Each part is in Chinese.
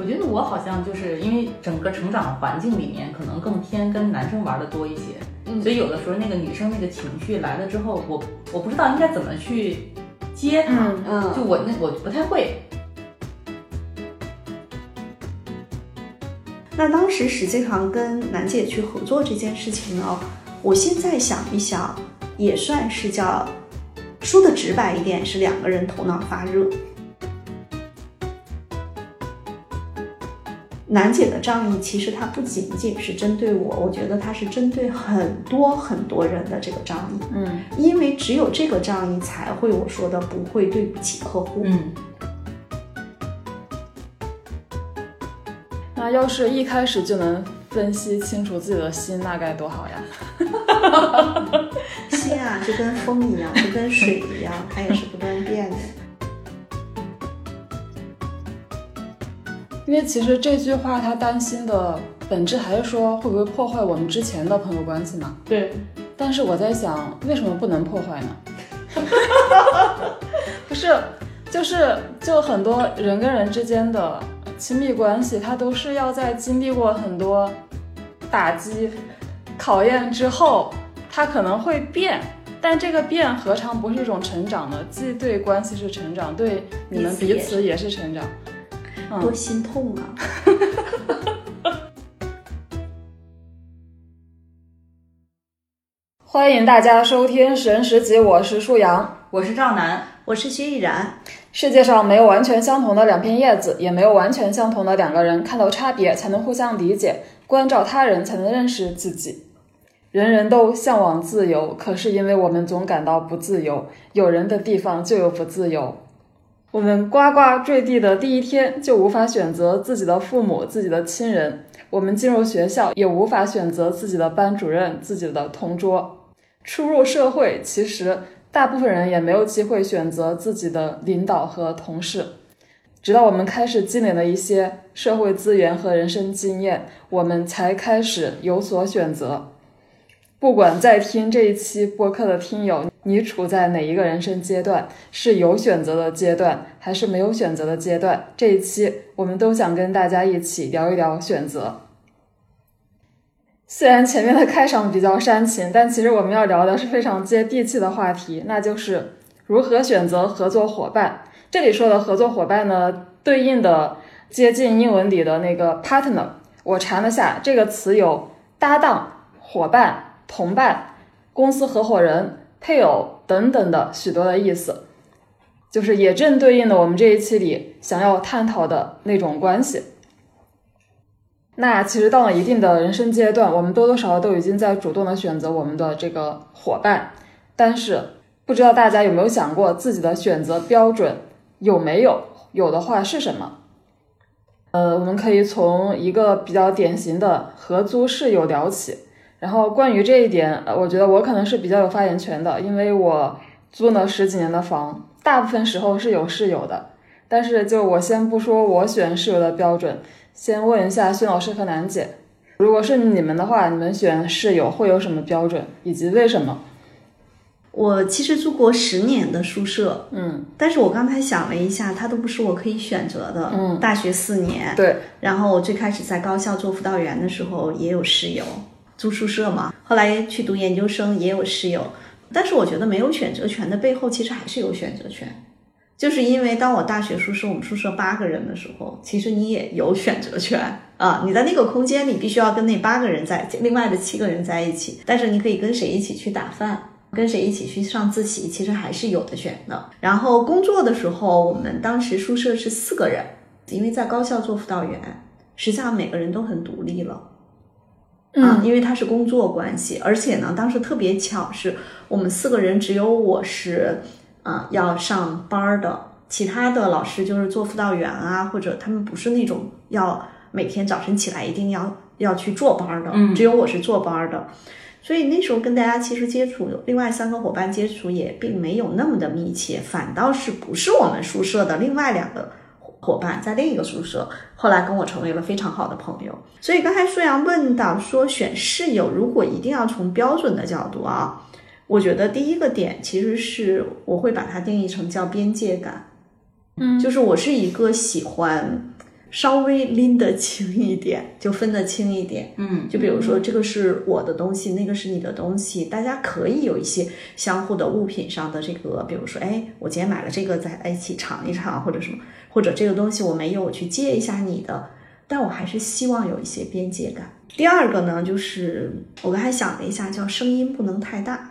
我觉得我好像就是因为整个成长的环境里面，可能更偏跟男生玩的多一些，所以有的时候那个女生那个情绪来了之后，我我不知道应该怎么去接她，嗯嗯就我那我不太会。那当时实际上跟楠姐去合作这件事情呢，我现在想一想，也算是叫说的直白一点，是两个人头脑发热。楠姐的仗义其实它不仅仅是针对我，我觉得它是针对很多很多人的这个仗义，嗯因为只有这个仗义才会我说的不会对不起客户。嗯，那要是一开始就能分析清楚自己的心，那该多好呀！心啊，就跟风一样，就跟水一样，它也是不断变的。因为其实这句话他担心的本质还是说会不会破坏我们之前的朋友关系嘛？对，但是我在想，为什么不能破坏呢？不是，就是就很多人跟人之间的亲密关系，它都是要在经历过很多打击、考验之后，它可能会变。但这个变何尝不是一种成长呢？既对关系是成长，对你们彼此也彼此也是成长。嗯多心痛啊！欢迎大家收听《神十集》，我是舒阳。我是赵楠，我是薛逸然，世界上没有完全相同的两片叶子，也没有完全相同的两个人。看到差别，才能互相理解；关照他人，才能认识自己。人人都向往自由，可是因为我们总感到不自由，有人的地方就有不自由。我们呱呱坠地的第一天，就无法选择自己的父母、自己的亲人；我们进入学校，也无法选择自己的班主任、自己的同桌。初入社会，其实大部分人也没有机会选择自己的领导和同事。直到我们开始积累了一些社会资源和人生经验，我们才开始有所选择。不管在听这一期播客的听友，你处在哪一个人生阶段，是有选择的阶段，还是没有选择的阶段？这一期我们都想跟大家一起聊一聊选择。虽然前面的开场比较煽情，但其实我们要聊的是非常接地气的话题，那就是如何选择合作伙伴。这里说的合作伙伴呢，对应的接近英文里的那个 partner。我查了下，这个词有搭档、伙伴、同伴、公司合伙人、配偶等等的许多的意思，就是也正对应的我们这一期里想要探讨的那种关系。那其实到了一定的人生阶段，我们多多少少都已经在主动的选择我们的这个伙伴，但是不知道大家有没有想过自己的选择标准有没有？有的话是什么？呃，我们可以从一个比较典型的合租室友聊起。然后关于这一点，呃，我觉得我可能是比较有发言权的，因为我租了十几年的房，大部分时候是有室友的。但是就我先不说我选室友的标准，先问一下薛老师和楠姐，如果是你们的话，你们选室友会有什么标准，以及为什么？我其实住过十年的宿舍，嗯，但是我刚才想了一下，它都不是我可以选择的。嗯，大学四年，对，然后我最开始在高校做辅导员的时候也有室友，住宿舍嘛。后来去读研究生也有室友，但是我觉得没有选择权的背后，其实还是有选择权。就是因为当我大学宿舍我们宿舍八个人的时候，其实你也有选择权啊。你在那个空间里必须要跟那八个人在，另外的七个人在一起，但是你可以跟谁一起去打饭。跟谁一起去上自习，其实还是有的选的。然后工作的时候，我们当时宿舍是四个人，因为在高校做辅导员，实际上每个人都很独立了。啊，因为他是工作关系，而且呢，当时特别巧，是我们四个人只有我是啊要上班的，其他的老师就是做辅导员啊，或者他们不是那种要每天早晨起来一定要要去坐班的，嗯。只有我是坐班的。所以那时候跟大家其实接触，另外三个伙伴接触也并没有那么的密切，反倒是不是我们宿舍的另外两个伙伴在另一个宿舍，后来跟我成为了非常好的朋友。所以刚才舒阳问到说选室友，如果一定要从标准的角度啊，我觉得第一个点其实是我会把它定义成叫边界感，嗯，就是我是一个喜欢稍微拎得清一点，就分得清一点。嗯，就比如说，这个是我的东西，那个是你的东西，大家可以有一些相互的物品上的这个，比如说，哎，我今天买了这个，在一起尝一尝，或者什么，或者这个东西我没有，我去借一下你的，但我还是希望有一些边界感。第二个呢，就是我刚才想了一下，叫声音不能太大。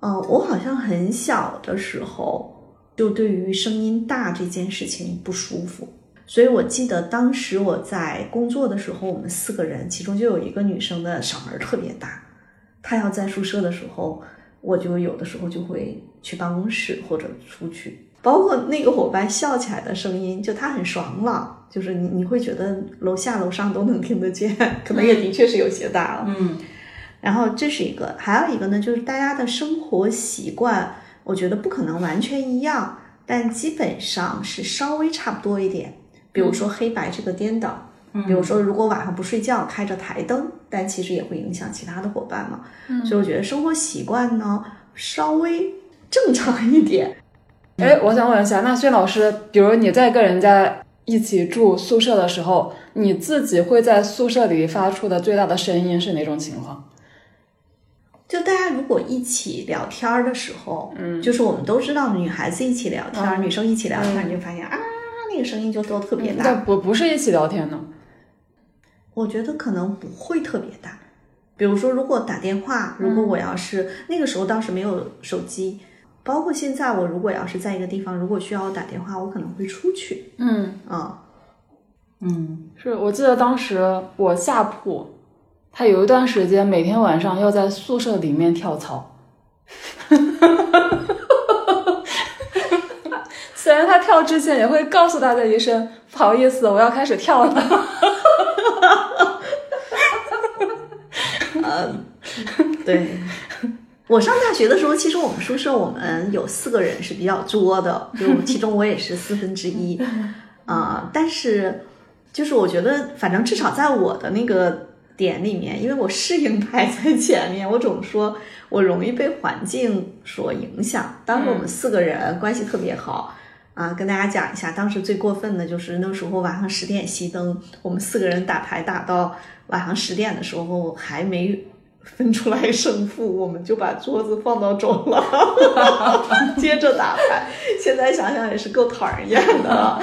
嗯，我好像很小的时候就对于声音大这件事情不舒服，所以我记得当时我在工作的时候，我们四个人，其中就有一个女生的嗓门特别大，她要在宿舍的时候，我就有的时候就会去办公室或者出去，包括那个伙伴笑起来的声音，就他很爽朗，就是你你会觉得楼下楼上都能听得见，可能也的确是有些大了，嗯。然后这是一个，还有一个呢，就是大家的生活习惯，我觉得不可能完全一样，但基本上是稍微差不多一点。比如说黑白这个颠倒，比如说如果晚上不睡觉开着台灯，但其实也会影响其他的伙伴嘛。嗯所以我觉得生活习惯呢稍微正常一点。哎，我想问一下，那薛老师，比如你在跟人家一起住宿舍的时候，你自己会在宿舍里发出的最大的声音是哪种情况？就大家如果一起聊天的时候，嗯，就是我们都知道，女孩子一起聊天，女生一起聊天，你就发现啊，那个声音就都特别大。但不不是一起聊天呢？我觉得可能不会特别大。比如说，如果打电话，如果我要是那个时候当时没有手机，包括现在，我如果要是在一个地方，如果需要我打电话，我可能会出去。嗯啊，嗯，是我记得当时我下铺。他有一段时间每天晚上要在宿舍里面跳操，虽然他跳之前也会告诉大家一声不好意思，我要开始跳了。嗯，对。我上大学的时候，其实我们宿舍我们有四个人是比较作的，就其中我也是四分之一啊。但是就是我觉得，反正至少在我的那个。点里面，因为我适应排在前面，我总说我容易被环境所影响。当时我们四个人关系特别好啊，跟大家讲一下，当时最过分的就是那时候晚上十点熄灯，我们四个人打牌打到晚上十点的时候还没分出来胜负，我们就把桌子放到走廊，接着打牌。现在想想也是够讨人厌的。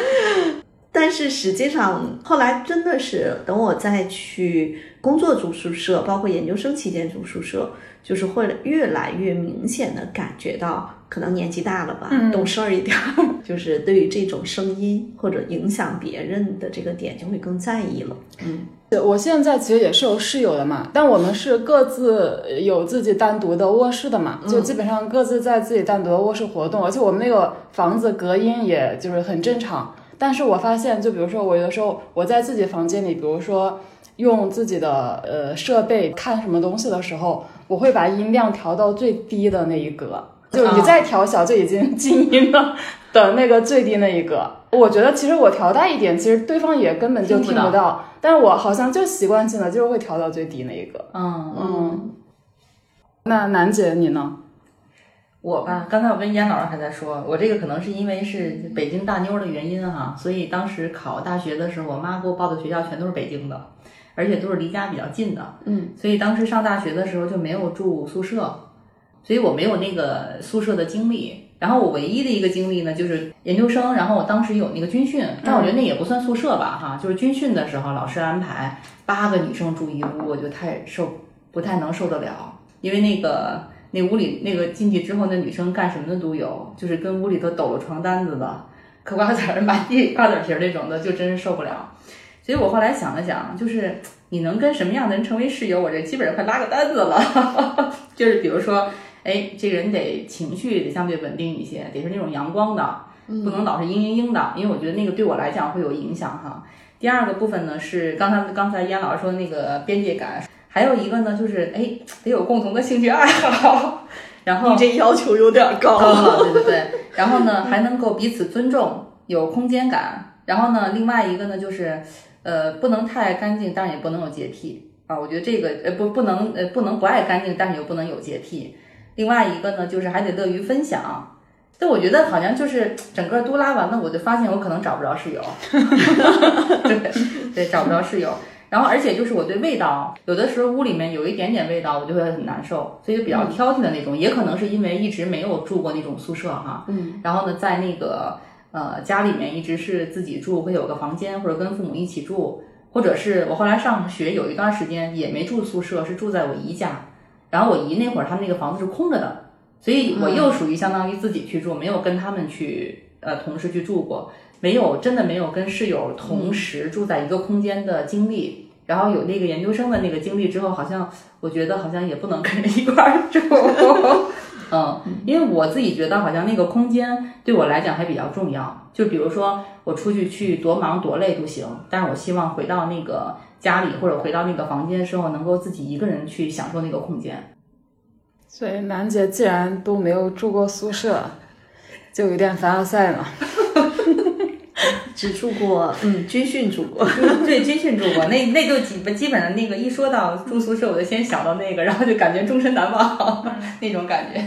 但是实际上，后来真的是等我再去工作住宿舍，包括研究生期间住宿舍，就是会越来越明显的感觉到，可能年纪大了吧，懂事儿一点，就是对于这种声音或者影响别人的这个点就会更在意了。嗯，对，我现在其实也是有室友的嘛，但我们是各自有自己单独的卧室的嘛，就基本上各自在自己单独的卧室活动，而且我们那个房子隔音也就是很正常。但是我发现，就比如说我有的时候我在自己房间里，比如说用自己的呃设备看什么东西的时候，我会把音量调到最低的那一格，就你再调小就已经静音了的那个最低那一格。我觉得其实我调大一点，其实对方也根本就听不到，但是我好像就习惯性的就是会调到最低那一个。嗯嗯。那楠姐你呢？我吧，刚才我跟严老师还在说，我这个可能是因为是北京大妞的原因哈，所以当时考大学的时候，我妈给我报的学校全都是北京的，而且都是离家比较近的，嗯，所以当时上大学的时候就没有住宿舍，所以我没有那个宿舍的经历。然后我唯一的一个经历呢，就是研究生，然后我当时有那个军训，但我觉得那也不算宿舍吧，哈，就是军训的时候老师安排八个女生住一屋，我就太受不太能受得了，因为那个。那屋里那个进去之后，那女生干什么的都有，就是跟屋里头抖了床单子的，嗑瓜子儿、满地瓜子皮儿那种的，就真是受不了。所以我后来想了想，就是你能跟什么样的人成为室友，我这基本上快拉个单子了。就是比如说，哎，这个人得情绪得相对稳定一些，得是那种阳光的，不能老是嘤嘤嘤的，因为我觉得那个对我来讲会有影响哈。第二个部分呢是刚才刚才燕老师说的那个边界感。还有一个呢，就是哎，得有共同的兴趣爱好，然后你这要求有点高了，对对对。然后呢，还能够彼此尊重，有空间感。然后呢，另外一个呢，就是呃，不能太干净，但是也不能有洁癖啊。我觉得这个呃不不能呃不能不爱干净，但是又不能有洁癖。另外一个呢，就是还得乐于分享。但我觉得好像就是整个都拉完了，我就发现我可能找不着室友，对对，找不着室友。然后而且就是我对味道，有的时候屋里面有一点点味道，我就会很难受，所以就比较挑剔的那种。也可能是因为一直没有住过那种宿舍哈，嗯，然后呢，在那个呃家里面一直是自己住，会有个房间或者跟父母一起住，或者是我后来上学有一段时间也没住宿舍，是住在我姨家。然后我姨那会儿他们那个房子是空着的，所以我又属于相当于自己去住，没有跟他们去呃同时去住过，没有真的没有跟室友同时住在一个空间的经历。然后有那个研究生的那个经历之后，好像我觉得好像也不能跟人一块住，嗯，因为我自己觉得好像那个空间对我来讲还比较重要。就比如说我出去去多忙多累都行，但是我希望回到那个家里或者回到那个房间的时候，能够自己一个人去享受那个空间。所以楠姐既然都没有住过宿舍，就有点凡尔赛了。只住过，嗯，军训住过，对，军训住过，那那就基基本上那个一说到住宿舍，我就先想到那个，然后就感觉终身难忘 那种感觉。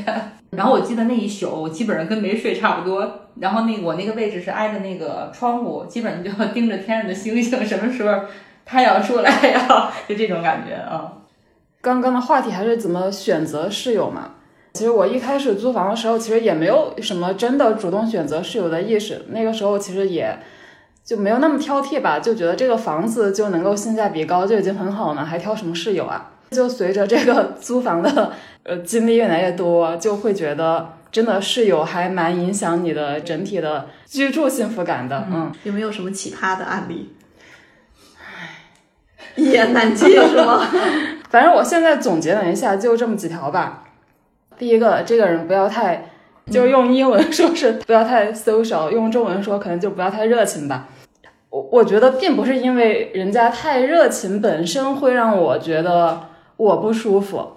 然后我记得那一宿，我基本上跟没睡差不多。然后那我那个位置是挨着那个窗户，基本上就要盯着天上的星星，什么时候太阳出来呀？就这种感觉啊。刚刚的话题还是怎么选择室友嘛？其实我一开始租房的时候，其实也没有什么真的主动选择室友的意识。那个时候其实也就没有那么挑剔吧，就觉得这个房子就能够性价比高就已经很好了，还挑什么室友啊？就随着这个租房的呃经历越来越多，就会觉得真的室友还蛮影响你的整体的居住幸福感的。嗯，有没有什么奇葩的案例？一言难尽是吗？反正我现在总结了一下，就这么几条吧。第一个，这个人不要太，就是用英文说是不要太 social，用中文说可能就不要太热情吧。我我觉得并不是因为人家太热情本身会让我觉得我不舒服，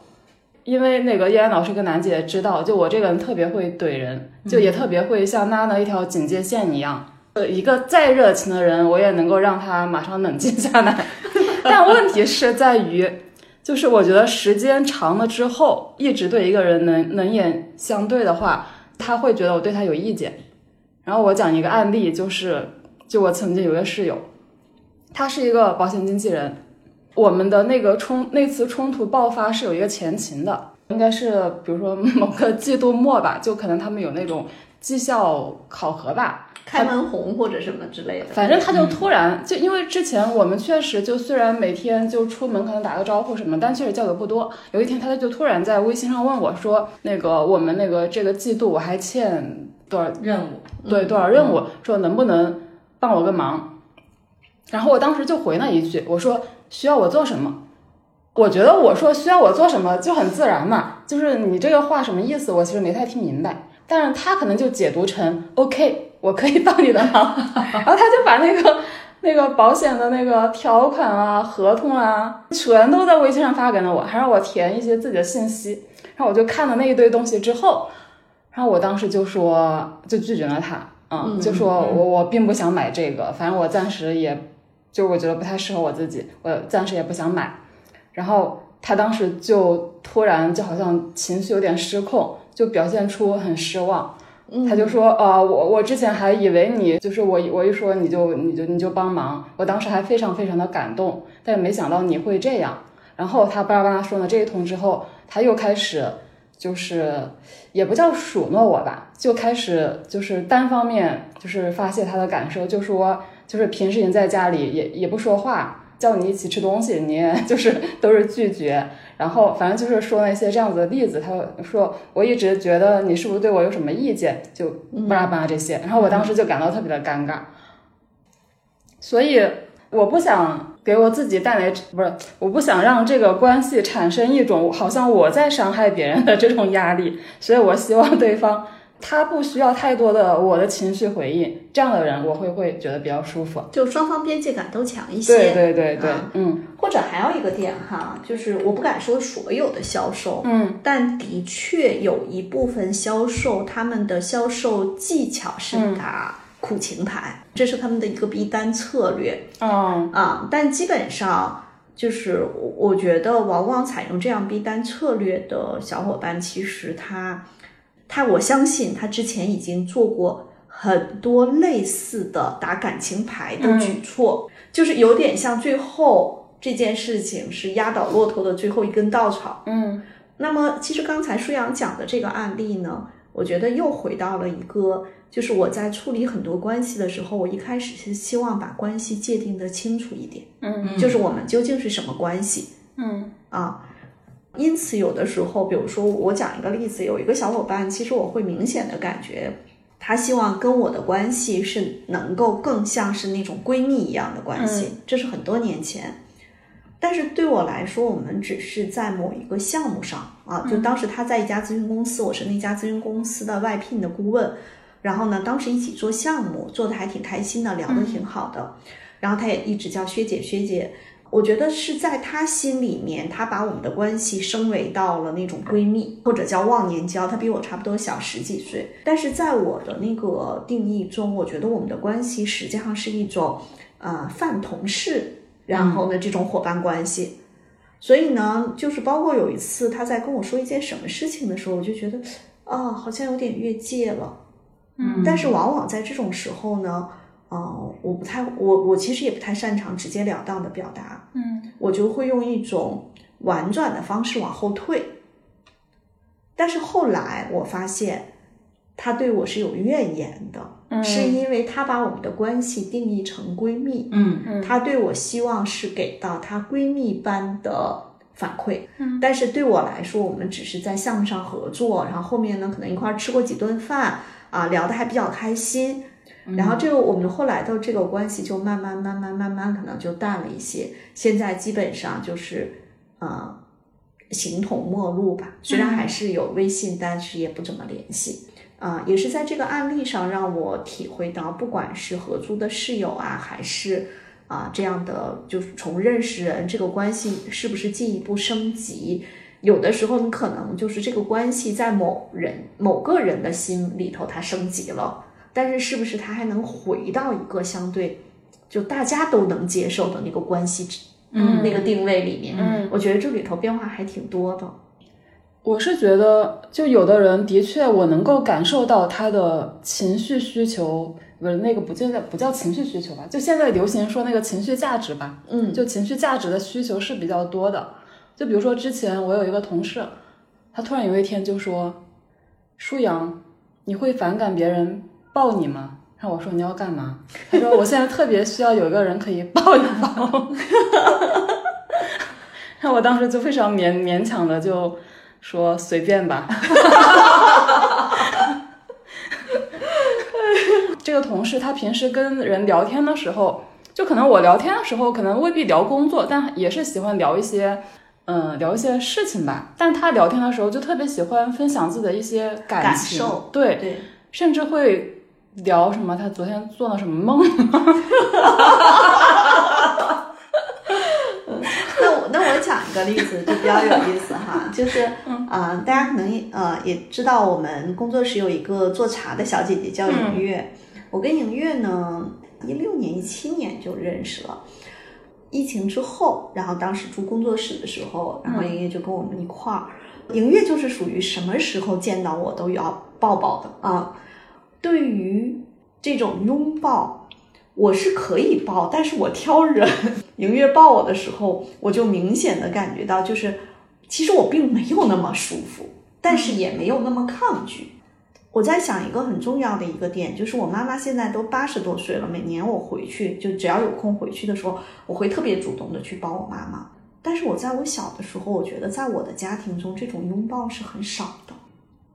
因为那个叶安老师跟楠姐知道，就我这个人特别会怼人，就也特别会像拉了一条警戒线一样。呃，一个再热情的人，我也能够让他马上冷静下来。但问题是在于。就是我觉得时间长了之后，一直对一个人冷冷眼相对的话，他会觉得我对他有意见。然后我讲一个案例，就是就我曾经有个室友，他是一个保险经纪人，我们的那个冲那次冲突爆发是有一个前情的，应该是比如说某个季度末吧，就可能他们有那种绩效考核吧。开门红或者什么之类的，反正他就突然就因为之前我们确实就虽然每天就出门可能打个招呼什么，但确实叫的不多。有一天他就突然在微信上问我说：“那个我们那个这个季度我还欠多少任务？对，多少任务？说能不能帮我个忙？”然后我当时就回了一句：“我说需要我做什么？”我觉得我说需要我做什么就很自然嘛，就是你这个话什么意思？我其实没太听明白，但是他可能就解读成 OK。我可以帮你的忙，然后他就把那个那个保险的那个条款啊、合同啊，全都在微信上发给了我，还让我填一些自己的信息。然后我就看了那一堆东西之后，然后我当时就说，就拒绝了他，嗯，就说我我并不想买这个，反正我暂时也，就我觉得不太适合我自己，我暂时也不想买。然后他当时就突然就好像情绪有点失控，就表现出很失望。他就说，呃，我我之前还以为你就是我，我一说你就你就你就帮忙，我当时还非常非常的感动，但是没想到你会这样。然后他巴拉巴拉说了这一通之后，他又开始就是也不叫数落我吧，就开始就是单方面就是发泄他的感受，就说就是平时你在家里也也不说话。叫你一起吃东西，你 就是都是拒绝，然后反正就是说那些这样子的例子。他说我一直觉得你是不是对我有什么意见，就巴拉巴拉这些。然后我当时就感到特别的尴尬，所以我不想给我自己带来不是，我不想让这个关系产生一种好像我在伤害别人的这种压力，所以我希望对方。他不需要太多的我的情绪回应，这样的人我会会觉得比较舒服，就双方边界感都强一些。对对对对，嗯。或者还有一个点哈，就是我不敢说所有的销售，嗯，但的确有一部分销售他们的销售技巧是打苦情牌，这是他们的一个逼单策略。哦啊，但基本上就是我觉得往往采用这样逼单策略的小伙伴，其实他。他我相信他之前已经做过很多类似的打感情牌的举措，就是有点像最后这件事情是压倒骆驼的最后一根稻草。嗯那么，其实刚才舒阳讲的这个案例呢，我觉得又回到了一个，就是我在处理很多关系的时候，我一开始是希望把关系界定的清楚一点，嗯就是我们究竟是什么关系嗯啊。因此，有的时候，比如说我讲一个例子，有一个小伙伴，其实我会明显的感觉，他希望跟我的关系是能够更像是那种闺蜜一样的关系，这是很多年前。但是对我来说，我们只是在某一个项目上啊，就当时他在一家咨询公司，我是那家咨询公司的外聘的顾问，然后呢，当时一起做项目，做的还挺开心的，聊得挺好的，然后他也一直叫薛姐薛姐。我觉得是在他心里面，他把我们的关系升维到了那种闺蜜，或者叫忘年交。他比我差不多小十几岁，但是在我的那个定义中，我觉得我们的关系实际上是一种呃泛同事，然后呢这种伙伴关系。所以呢，就是包括有一次他在跟我说一件什么事情的时候，我就觉得啊，好像有点越界了。嗯但是往往在这种时候呢，呃，我不太，我我其实也不太擅长直截了当的表达，嗯我就会用一种婉转的方式往后退。但是后来我发现，他对我是有怨言的，嗯。是因为她把我们的关系定义成闺蜜，嗯。嗯。她对我希望是给到她闺蜜般的反馈，嗯。但是对我来说，我们只是在项目上合作，然后后面呢可能一块儿吃过几顿饭啊，聊得还比较开心，然后这个我们后来的这个关系就慢慢慢慢慢慢可能就淡了一些，现在基本上就是呃形同陌路吧，虽然还是有微信，但是也不怎么联系。啊、也是在这个案例上让我体会到，不管是合租的室友啊，还是啊这样的，就是从认识人这个关系是不是进一步升级，有的时候你可能就是这个关系在某人某个人的心里头它升级了，但是是不是它还能回到一个相对就大家都能接受的那个关系嗯那个定位里面？嗯我觉得这里头变化还挺多的。我是觉得，就有的人的确，我能够感受到他的情绪需求，不是那个不叫不叫情绪需求吧？就现在流行说那个情绪价值吧，嗯就情绪价值的需求是比较多的。就比如说之前我有一个同事，他突然有一天就说：“舒阳，你会反感别人抱你吗？”然后我说：“你要干嘛？”他说：“我现在特别需要有一个人可以抱一抱。”然后我当时就非常勉勉强的就说：“随便吧。”这个同事他平时跟人聊天的时候，就可能我聊天的时候可能未必聊工作，但也是喜欢聊一些，嗯，聊一些事情吧。但他聊天的时候就特别喜欢分享自己的一些感受对，对，甚至会聊什么他昨天做了什么梦。那我那我讲一个例子就比较有意思哈，就是啊、呃大家可能呃也知道我们工作室有一个做茶的小姐姐叫莹月，我跟莹月呢一六年一七年就认识了。疫情之后，然后当时住工作室的时候，然后莹月就跟我们一块儿。莹月就是属于什么时候见到我都要抱抱的啊。对于这种拥抱，我是可以抱，但是我挑人。莹月抱我的时候，我就明显的感觉到，就是其实我并没有那么舒服，但是也没有那么抗拒。我在想一个很重要的一个点，就是我妈妈现在都八十多岁了，每年我回去，就只要有空回去的时候，我会特别主动的去抱我妈妈。但是我在我小的时候，我觉得在我的家庭中，这种拥抱是很少的。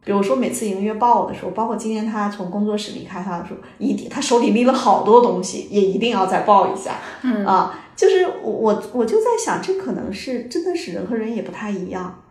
比如说每次莹月抱我的时候，包括今天她从工作室离开她的时候，一定她手里拎了好多东西，也一定要再抱一下。嗯啊，就是我我我就在想，这可能是真的是人和人也不太一样。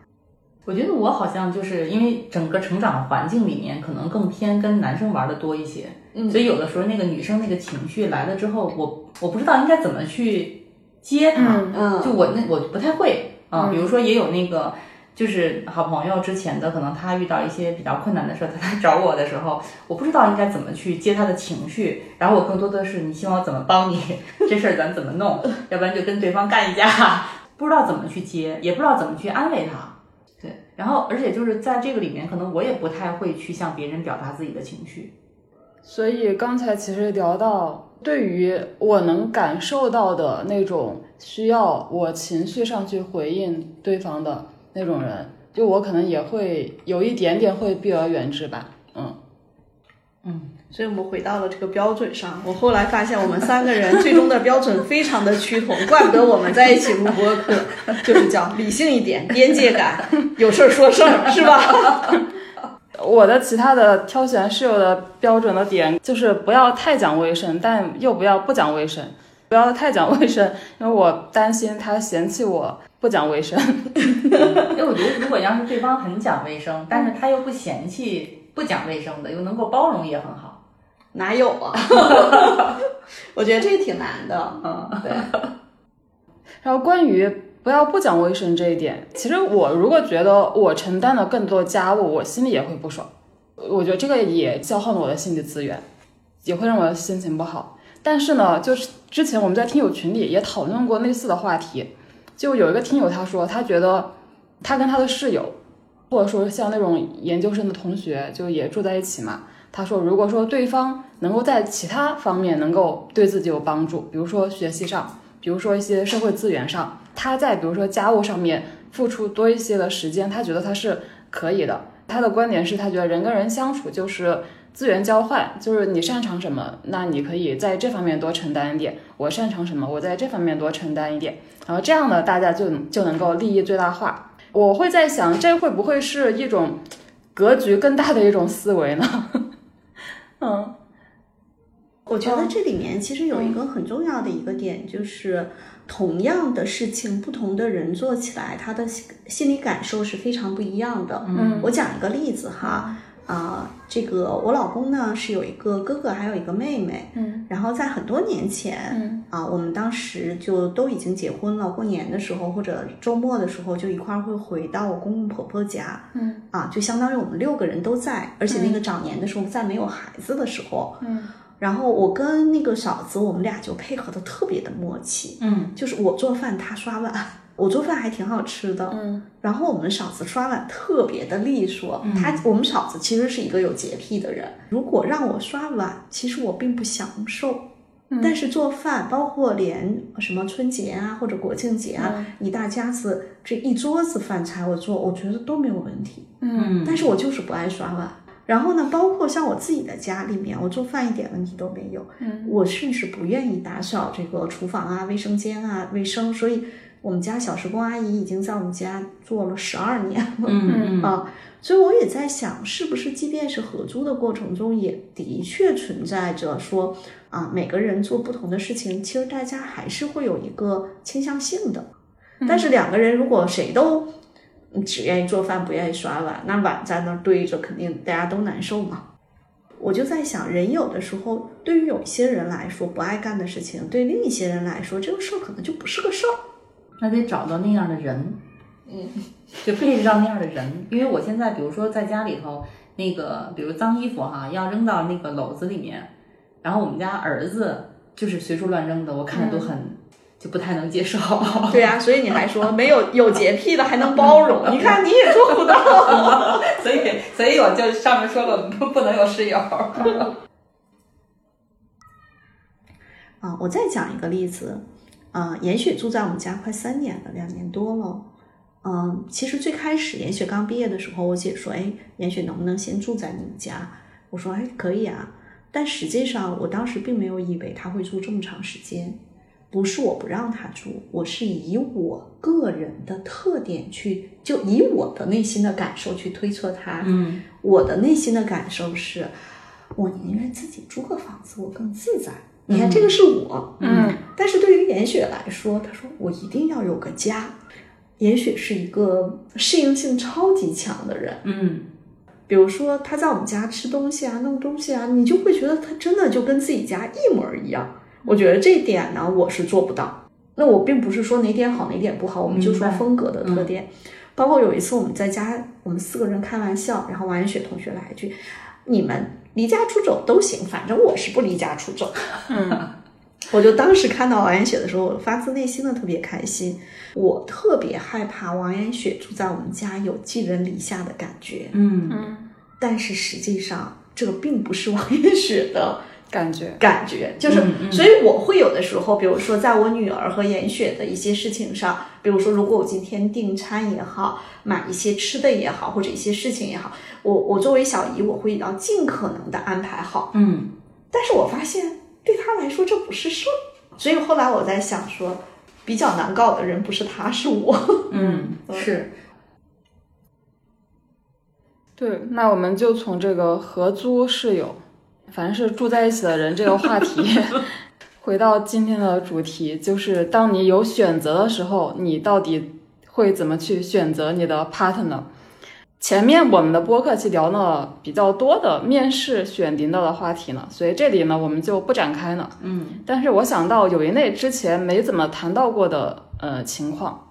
我觉得我好像就是因为整个成长环境里面，可能更偏跟男生玩的多一些，嗯所以有的时候那个女生那个情绪来了之后，我我不知道应该怎么去接她，就我那我不太会啊，嗯比如说也有那个。就是好朋友之前的，可能他遇到一些比较困难的事儿，他来找我的时候，我不知道应该怎么去接他的情绪，然后我更多的是你希望我怎么帮你，这事儿咱怎么弄，要不然就跟对方干一架，不知道怎么去接，也不知道怎么去安慰他。对，然后而且就是在这个里面，可能我也不太会去向别人表达自己的情绪。所以刚才其实聊到，对于我能感受到的那种需要我情绪上去回应对方的那种人，就我可能也会有一点点会避而远之吧。嗯，嗯所以我们回到了这个标准上。我后来发现，我们三个人最终的标准非常的趋同，怪不得我们在一起录播客，就是叫理性一点，边界感，有事儿说事儿，是吧？我的其他的挑选室友的标准的点就是不要太讲卫生，但又不要不讲卫生，不要太讲卫生，因为我担心他嫌弃我不讲卫生。因为我觉得，如果要是对方很讲卫生，但是他又不嫌弃不讲卫生的，又能够包容，也很好。哪有啊？我觉得这个挺难的。嗯，对。然后关于不要不讲卫生这一点，其实我如果觉得我承担了更多家务，我心里也会不爽。我觉得这个也消耗了我的心理资源，也会让我的心情不好。但是呢，就是之前我们在听友群里也讨论过类似的话题，就有一个听友他说，他觉得他跟他的室友，或者说像那种研究生的同学，就也住在一起嘛。他说，如果说对方能够在其他方面能够对自己有帮助，比如说学习上，比如说一些社会资源上，他在比如说家务上面付出多一些的时间，他觉得他是可以的。他的观点是他觉得人跟人相处就是资源交换，就是你擅长什么，那你可以在这方面多承担一点；我擅长什么，我在这方面多承担一点。然后这样呢，大家就就能够利益最大化。我会在想，这会不会是一种格局更大的一种思维呢？嗯，我觉得这里面其实有一个很重要的一个点，就是同样的事情，不同的人做起来，他的心心理感受是非常不一样的。嗯，我讲一个例子哈，啊、这个我老公呢是有一个哥哥，还有一个妹妹。嗯，然后在很多年前，嗯啊，我们当时就都已经结婚了，过年的时候或者周末的时候，就一块儿会回到我公公婆婆家。嗯，啊，就相当于我们六个人都在，而且那个早年的时候，在没有孩子的时候，嗯，然后我跟那个嫂子，我们俩就配合的特别的默契，嗯，就是我做饭，他刷碗。我做饭还挺好吃的，嗯，然后我们嫂子刷碗特别的利索。她我们嫂子其实是一个有洁癖的人，如果让我刷碗，其实我并不享受。但是做饭，包括连什么春节啊或者国庆节啊，一大家子这一桌子饭菜我做，我觉得都没有问题。嗯但是我就是不爱刷碗。然后呢，包括像我自己的家里面，我做饭一点问题都没有。嗯，我甚至不愿意打扫这个厨房啊、卫生间啊、卫生，所以我们家小时工阿姨已经在我们家做了十二年了。啊，所以我也在想，是不是即便是合租的过程中，也的确存在着说啊，每个人做不同的事情，其实大家还是会有一个倾向性的。但是两个人如果谁都嗯只愿意做饭，不愿意刷碗，那碗在那儿堆着，肯定大家都难受嘛。我就在想，人有的时候对于有一些人来说不爱干的事情，对另一些人来说，这个事儿可能就不是个事儿。那得找到那样的人，嗯，就配置到那样的人。因为我现在，比如说在家里头，那个比如脏衣服哈，要扔到那个篓子里面，然后我们家儿子就是随处乱扔的，我看着都很、就不太能接受。对呀、所以你还说没有有洁癖的还能包容，你看你也做不到。所以，所以我就上面说了，不不能有室友。啊，我再讲一个例子，啊，严雪住在我们家快三年了，两年多了。嗯，其实最开始严雪刚毕业的时候，我姐说：“哎，严雪能不能先住在你们家？”我说：“哎，可以啊。”但实际上，我当时并没有以为她会住这么长时间。不是我不让她住，我是以我个人的特点去，就以我的内心的感受去推测她。嗯我的内心的感受是，我宁愿自己租个房子，我更自在。你看，这个是我，嗯，但是对于严雪来说，她说我一定要有个家。严雪是一个适应性超级强的人，嗯比如说她在我们家吃东西啊、弄东西啊，你就会觉得她真的就跟自己家一模一样。我觉得这点呢，我是做不到。那我并不是说哪点好哪点不好，我们就说风格的特点。包括有一次我们在家，我们四个人开玩笑，然后王安雪同学来一句：“你们离家出走都行，反正我是不离家出走。” 我就当时看到王艳雪的时候，我发自内心的特别开心。我特别害怕王艳雪住在我们家有寄人篱下的感觉，嗯但是实际上这个并不是王艳雪的感觉。感觉，就是，所以我会有的时候，比如说在我女儿和严雪的一些事情上，比如说如果我今天订餐也好，买一些吃的也好，或者一些事情也好，我我作为小姨，我会要尽可能的安排好，嗯。但是我发现对她来说这不是事儿，所以后来我在想说，比较难搞的人不是她，是我。嗯，是，对，那我们就从这个合租室友，凡是住在一起的人这个话题，回到今天的主题，就是当你有选择的时候，你到底会怎么去选择你的 partner？前面我们的播客去聊了比较多的面试选领导的话题呢，所以这里呢我们就不展开了。嗯但是我想到有一类之前没怎么谈到过的呃情况，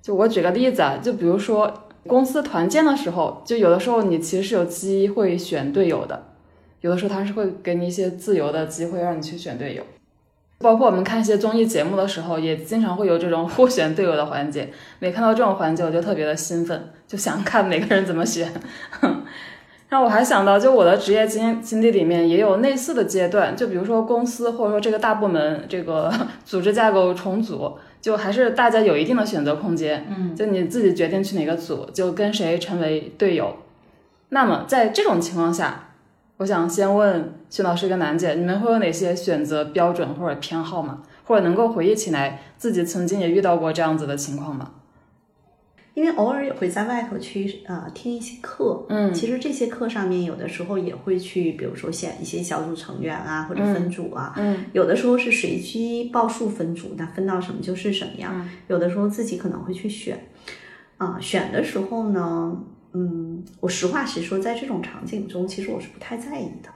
就我举个例子啊，就比如说公司团建的时候，就有的时候你其实是有机会选队友的，有的时候他是会给你一些自由的机会让你去选队友。包括我们看一些综艺节目的时候，也经常会有这种 互选队友的环节。每看到这种环节，我就特别的兴奋，就想看每个人怎么选。让我还想到，就我的职业经经历里面也有类似的阶段，就比如说公司或者说这个大部门这个 组织架构重组，就还是大家有一定的选择空间，嗯，就你自己决定去哪个组，就跟谁成为队友。那么在这种情况下，我想先问薛老师跟楠姐，你们会有哪些选择标准或者偏好吗？或者能够回忆起来自己曾经也遇到过这样子的情况吗？因为偶尔也会在外头去呃听一些课，嗯。其实这些课上面有的时候也会去，比如说选一些小组成员啊，或者分组啊，嗯。有的时候是随机报数分组，那分到什么就是什么样，有的时候自己可能会去选，啊、选的时候呢，嗯，我实话实说，在这种场景中，其实我是不太在意的，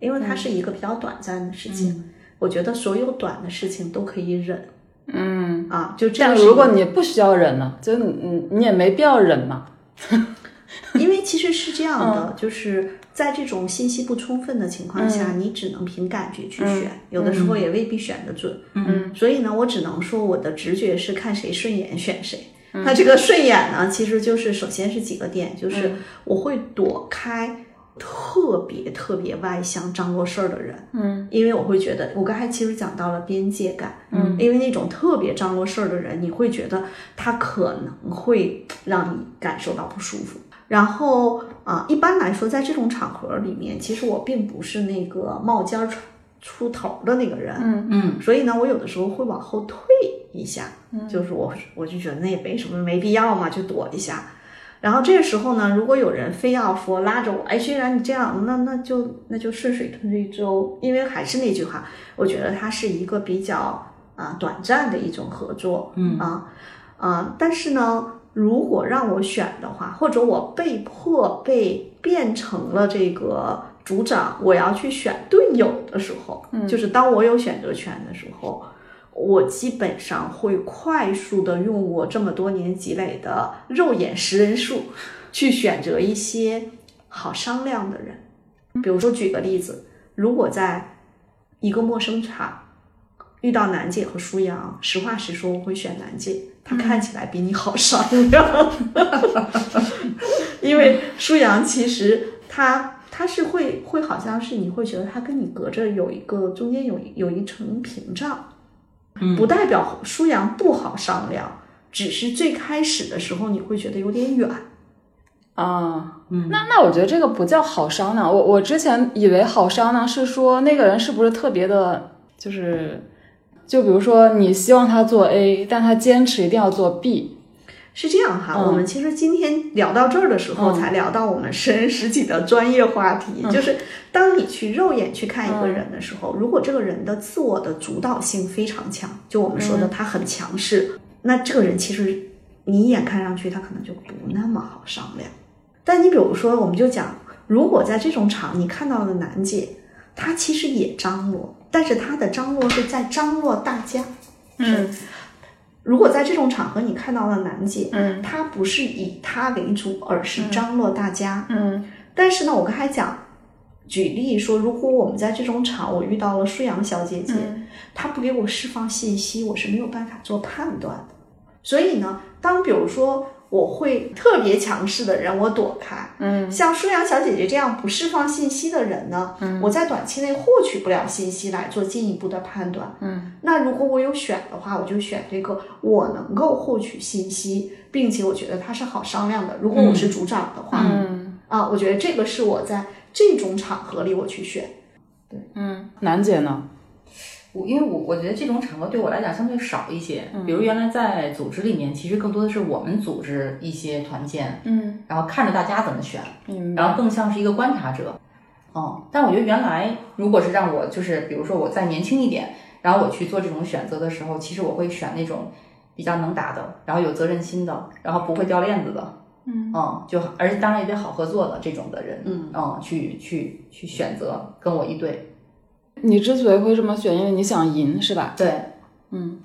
因为它是一个比较短暂的事情，我觉得所有短的事情都可以忍。嗯，啊，就这样但。如果你不需要忍呢，就你你你也没必要忍嘛。因为其实是这样的，就是在这种信息不充分的情况下，你只能凭感觉去选，有的时候也未必选得准。嗯，所以呢，我只能说我的直觉是看谁顺眼选谁。那这个顺眼呢，其实就是首先是几个点，就是我会躲开特别特别外向、张罗事儿的人。嗯，因为我会觉得，我刚才其实讲到了边界感。嗯，因为那种特别张罗事儿的人，你会觉得他可能会让你感受到不舒服。然后啊、一般来说，在这种场合里面，其实我并不是那个冒尖儿出出头的那个人。嗯。嗯。所以呢，我有的时候会往后退一下，就是我我就觉得那也没什么，没必要嘛，就躲一下。然后这个时候呢，如果有人非要说拉着我，哎，虽然你这样，那那就那就顺水推舟，因为还是那句话，我觉得它是一个比较啊、短暂的一种合作，嗯。啊啊，但是呢，如果让我选的话，或者我被迫被变成了这个组长，我要去选队友的时候，就是当我有选择权的时候，我基本上会快速的用我这么多年积累的肉眼识人术，去选择一些好商量的人。比如说，举个例子，如果在一个陌生场遇到楠姐和舒阳，实话实说，我会选楠姐，她看起来比你好商量。因为舒阳其实他他是会会好像是你会觉得他跟你隔着有一个中间有一有一层屏障，嗯不代表舒阳不好商量，只是最开始的时候你会觉得有点远。啊，嗯那那我觉得这个不叫好商量。我我之前以为好商量是说那个人是不是特别的，就是就比如说你希望他做 A，但他坚持一定要做 B。是这样哈，嗯。我们其实今天聊到这儿的时候，嗯。才聊到我们识人识己的专业话题，就是当你去肉眼去看一个人的时候，如果这个人的自我的主导性非常强，就我们说的他很强势，那这个人其实你一眼看上去他可能就不那么好商量。但你比如说，我们就讲，如果在这种场你看到的楠姐，她其实也张罗，但是她的张罗是在张罗大家。嗯如果在这种场合你看到了楠姐，嗯她不是以她为主，而是张罗大家。嗯但是呢，我刚才讲，举例说，如果我们在这种场，我遇到了舒阳小姐姐，她不给我释放信息，我是没有办法做判断的。所以呢，当比如说我会特别强势的人，我躲开。嗯，像舒阳小姐姐这样不释放信息的人呢，嗯，我在短期内获取不了信息来做进一步的判断。嗯，那如果我有选的话，我就选这个我能够获取信息，并且我觉得它是好商量的。如果我是组长的话，嗯，啊，我觉得这个是我在这种场合里我去选。对嗯，楠姐呢？我因为我我觉得这种场合对我来讲相对少一些，比如原来在组织里面，其实更多的是我们组织一些团建，嗯，然后看着大家怎么选，嗯然后更像是一个观察者，哦，但我觉得原来如果是让我就是比如说我再年轻一点，然后我去做这种选择的时候，其实我会选那种比较能打的，然后有责任心的，然后不会掉链子的，嗯，就而且当然也得好合作的这种的人，嗯，去去去选择跟我一队。你之所以会这么选，因为你想赢，是吧？对，嗯，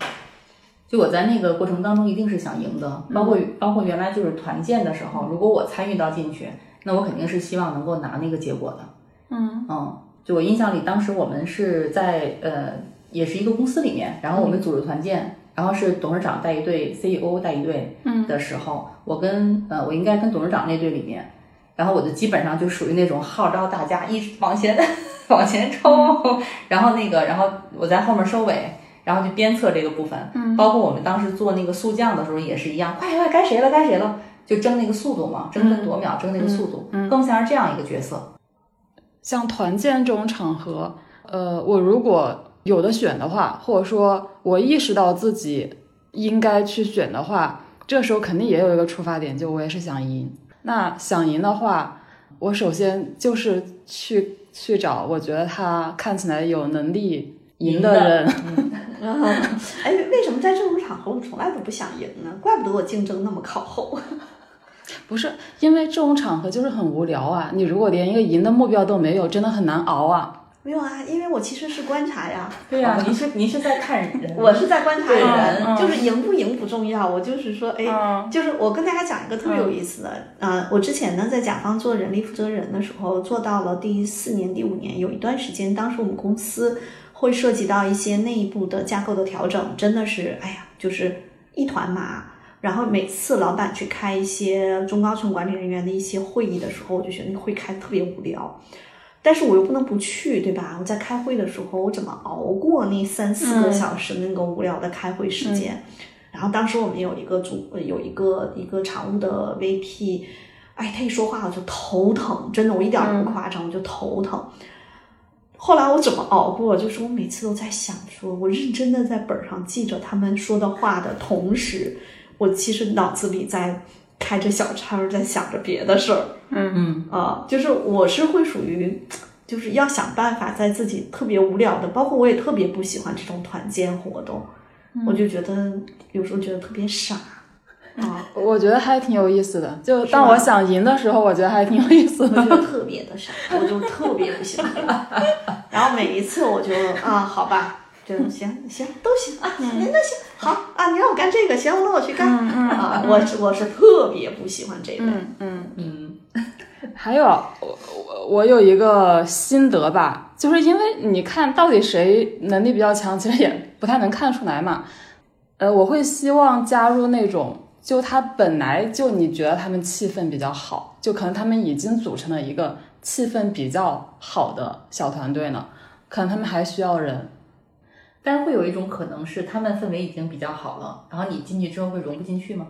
就我在那个过程当中一定是想赢的，包括包括原来就是团建的时候，如果我参与到进去，那我肯定是希望能够拿那个结果的。嗯嗯，就我印象里，当时我们是在呃，也是一个公司里面，然后我们组织团建，然后是董事长带一队，CEO 带一队的时候，我跟呃，我应该跟董事长那队里面，然后我就基本上就属于那种号召大家一直往前。往前冲，然后那个，然后我在后面收尾，然后就鞭策这个部分。嗯，包括我们当时做那个速降的时候也是一样，快快该谁了该谁了，就争那个速度嘛，争分夺秒，争那个速度，更像是这样一个角色。像团建这种场合，呃，我如果有的选的话，或者说我意识到自己应该去选的话，这时候肯定也有一个出发点，就我也是想赢。那想赢的话，我首先就是去。去找我觉得他看起来有能力赢的人。哎，为什么在这种场合我从来都不想赢呢？怪不得我竞争那么靠后。不是，因为这种场合就是很无聊啊！你如果连一个赢的目标都没有，真的很难熬啊。没有啊，因为我其实是观察呀。对呀，您是您是在看人，我是在观察人，就是赢不赢不重要。我就是说，哎，就是我跟大家讲一个特别有意思的，啊，我之前呢在甲方做人力负责人的时候，做到了第四年、第五年，有一段时间，当时我们公司会涉及到一些内部的架构的调整，真的是，哎呀，就是一团麻。然后每次老板去开一些中高层管理人员的一些会议的时候，我就觉得那个会开特别无聊。但是我又不能不去，对吧？我在开会的时候，我怎么熬过那三四个小时那个无聊的开会时间？然后当时我们有一个主，有一个一个常务的 VP，哎，他一说话我就头疼，真的，我一点都不夸张，我就头疼。后来我怎么熬过？就是我每次都在想，说我认真的在本上记着他们说的话的同时，我其实脑子里在。开着小差，在想着别的事儿。嗯嗯啊，就是我是会属于，就是要想办法在自己特别无聊的，包括我也特别不喜欢这种团建活动，我就觉得有时候觉得特别傻啊。我觉得还挺有意思的，就当我想赢的时候，我觉得还挺有意思的。我就特别的傻，我就特别不喜欢。然后每一次我就啊，好吧。就行行都行啊，您那行好啊，你让我干这个行，那我去干啊。我我是特别不喜欢这个。嗯嗯嗯。还有我我我有一个心得吧，就是因为你看到底谁能力比较强，其实也不太能看出来嘛。呃，我会希望加入那种，就他本来就你觉得他们气氛比较好，就可能他们已经组成了一个气氛比较好的小团队呢，可能他们还需要人。但是会有一种可能是，他们氛围已经比较好了，然后你进去之后会融不进去吗？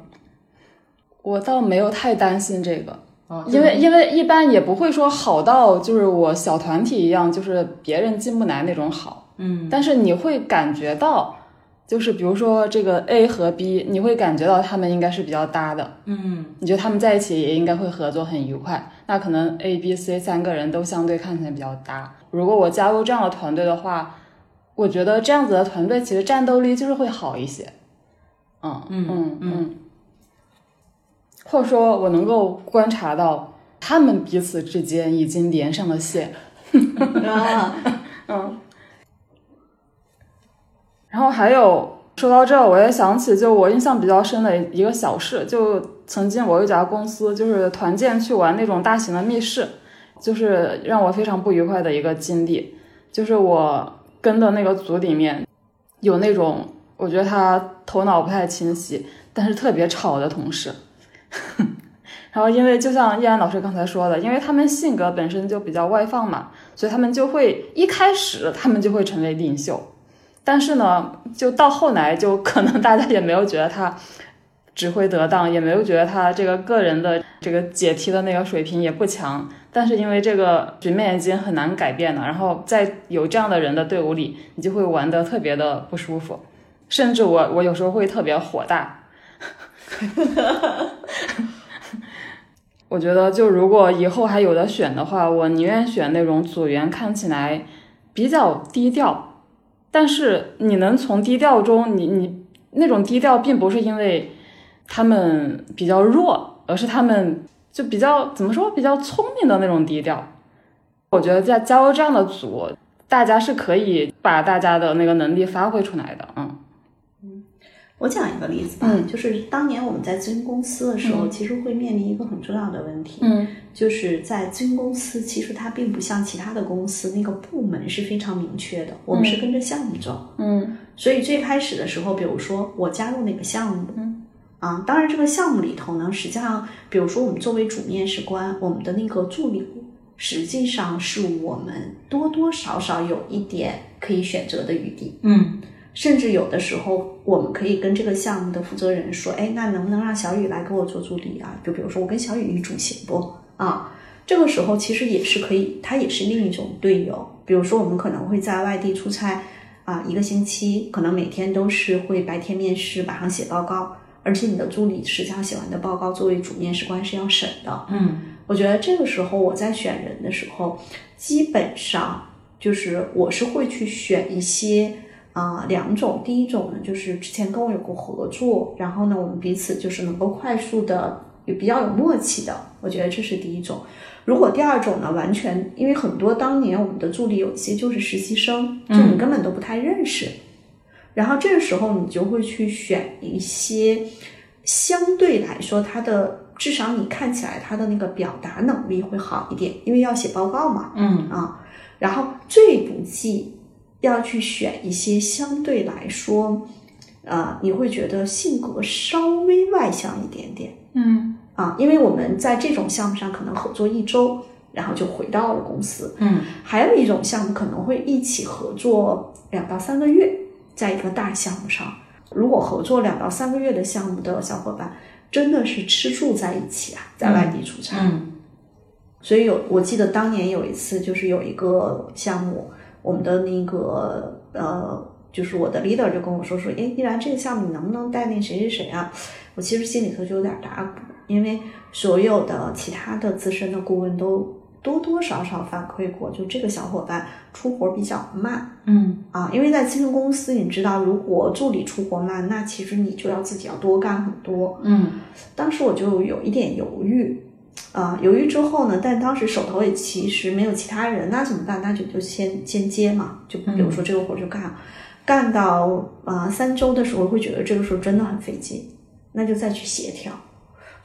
我倒没有太担心这个，因为因为一般也不会说好到就是我小团体一样，就是别人进不来那种好。嗯，但是你会感觉到，就是比如说这个 A 和 B，你会感觉到他们应该是比较搭的。嗯，你觉得他们在一起也应该会合作很愉快。那可能 A、B、C 三个人都相对看起来比较搭。如果我加入这样的团队的话。我觉得这样子的团队其实战斗力就是会好一些，嗯嗯嗯嗯，或者说我能够观察到他们彼此之间已经连上了线，嗯，然后还有说到这，我也想起就我印象比较深的一个小事，就曾经我有一家公司就是团建去玩那种大型的密室，就是让我非常不愉快的一个经历，就是我跟的那个组里面有那种我觉得他头脑不太清晰，但是特别吵的同事。然后，因为就像叶安老师刚才说的，因为他们性格本身就比较外放嘛，所以他们就会一开始他们就会成为领袖，但是呢，就到后来就可能大家也没有觉得他指挥得当，也没有觉得他这个个人的这个解题的那个水平也不强，但是因为这个局面已经很难改变了，然后在有这样的人的队伍里，你就会玩得特别的不舒服，甚至我我有时候会特别火大。我觉得，就如果以后还有的选的话，我宁愿选那种组员看起来比较低调，但是你能从低调中，你你那种低调，并不是因为他们比较弱，而是他们就比较怎么说，比较聪明的那种低调。我觉得在加入这样的组，大家是可以把大家的那个能力发挥出来的，嗯。我讲一个例子吧，就是当年我们在咨询公司的时候，其实会面临一个很重要的问题，嗯，就是在咨询公司，其实它并不像其他的公司，那个部门是非常明确的，我们是跟着项目走，嗯，所以最开始的时候，比如说我加入哪个项目，嗯，啊，当然这个项目里头呢，实际上，比如说我们作为主面试官，我们的那个助理，实际上是我们多多少少有一点可以选择的余地，嗯。甚至有的时候，我们可以跟这个项目的负责人说：“哎，那能不能让小雨来给我做助理啊？就比如说我跟小雨一组行不？啊，这个时候其实也是可以，他也是另一种队友。比如说我们可能会在外地出差啊，一个星期，可能每天都是会白天面试，晚上写报告，而且你的助理实际上写完的报告，作为主面试官是要审的。嗯，我觉得这个时候我在选人的时候，基本上就是我是会去选一些。啊，两种，第一种呢，就是之前跟我有过合作，然后呢，我们彼此就是能够快速的，也比较有默契的，我觉得这是第一种。如果第二种呢，完全因为很多当年我们的助理有一些就是实习生，就你根本都不太认识，然后这个时候你就会去选一些相对来说他的至少你看起来他的那个表达能力会好一点，因为要写报告嘛，嗯啊，然后最不济。要去选一些相对来说，呃，你会觉得性格稍微外向一点点，嗯啊，因为我们在这种项目上可能合作一周，然后就回到了公司，嗯，还有一种项目可能会一起合作两到三个月，在一个大项目上，如果合作两到三个月的项目的小伙伴，真的是吃住在一起啊，在外地出差，嗯，所以有我记得当年有一次就是有一个项目。我们的那个呃，就是我的 leader 就跟我说说，哎，依然这个项目你能不能带那谁谁谁啊？我其实心里头就有点打鼓，因为所有的其他的资深的顾问都多多少少反馈过，就这个小伙伴出活比较慢，嗯啊，因为在咨询公司，你知道，如果助理出活慢，那其实你就要自己要多干很多，嗯，当时我就有一点犹豫。啊，犹豫之后呢，但当时手头也其实没有其他人，那怎么办？那就就先先接嘛，就比如说这个活就干，干到啊三周的时候，会觉得这个时候真的很费劲，那就再去协调。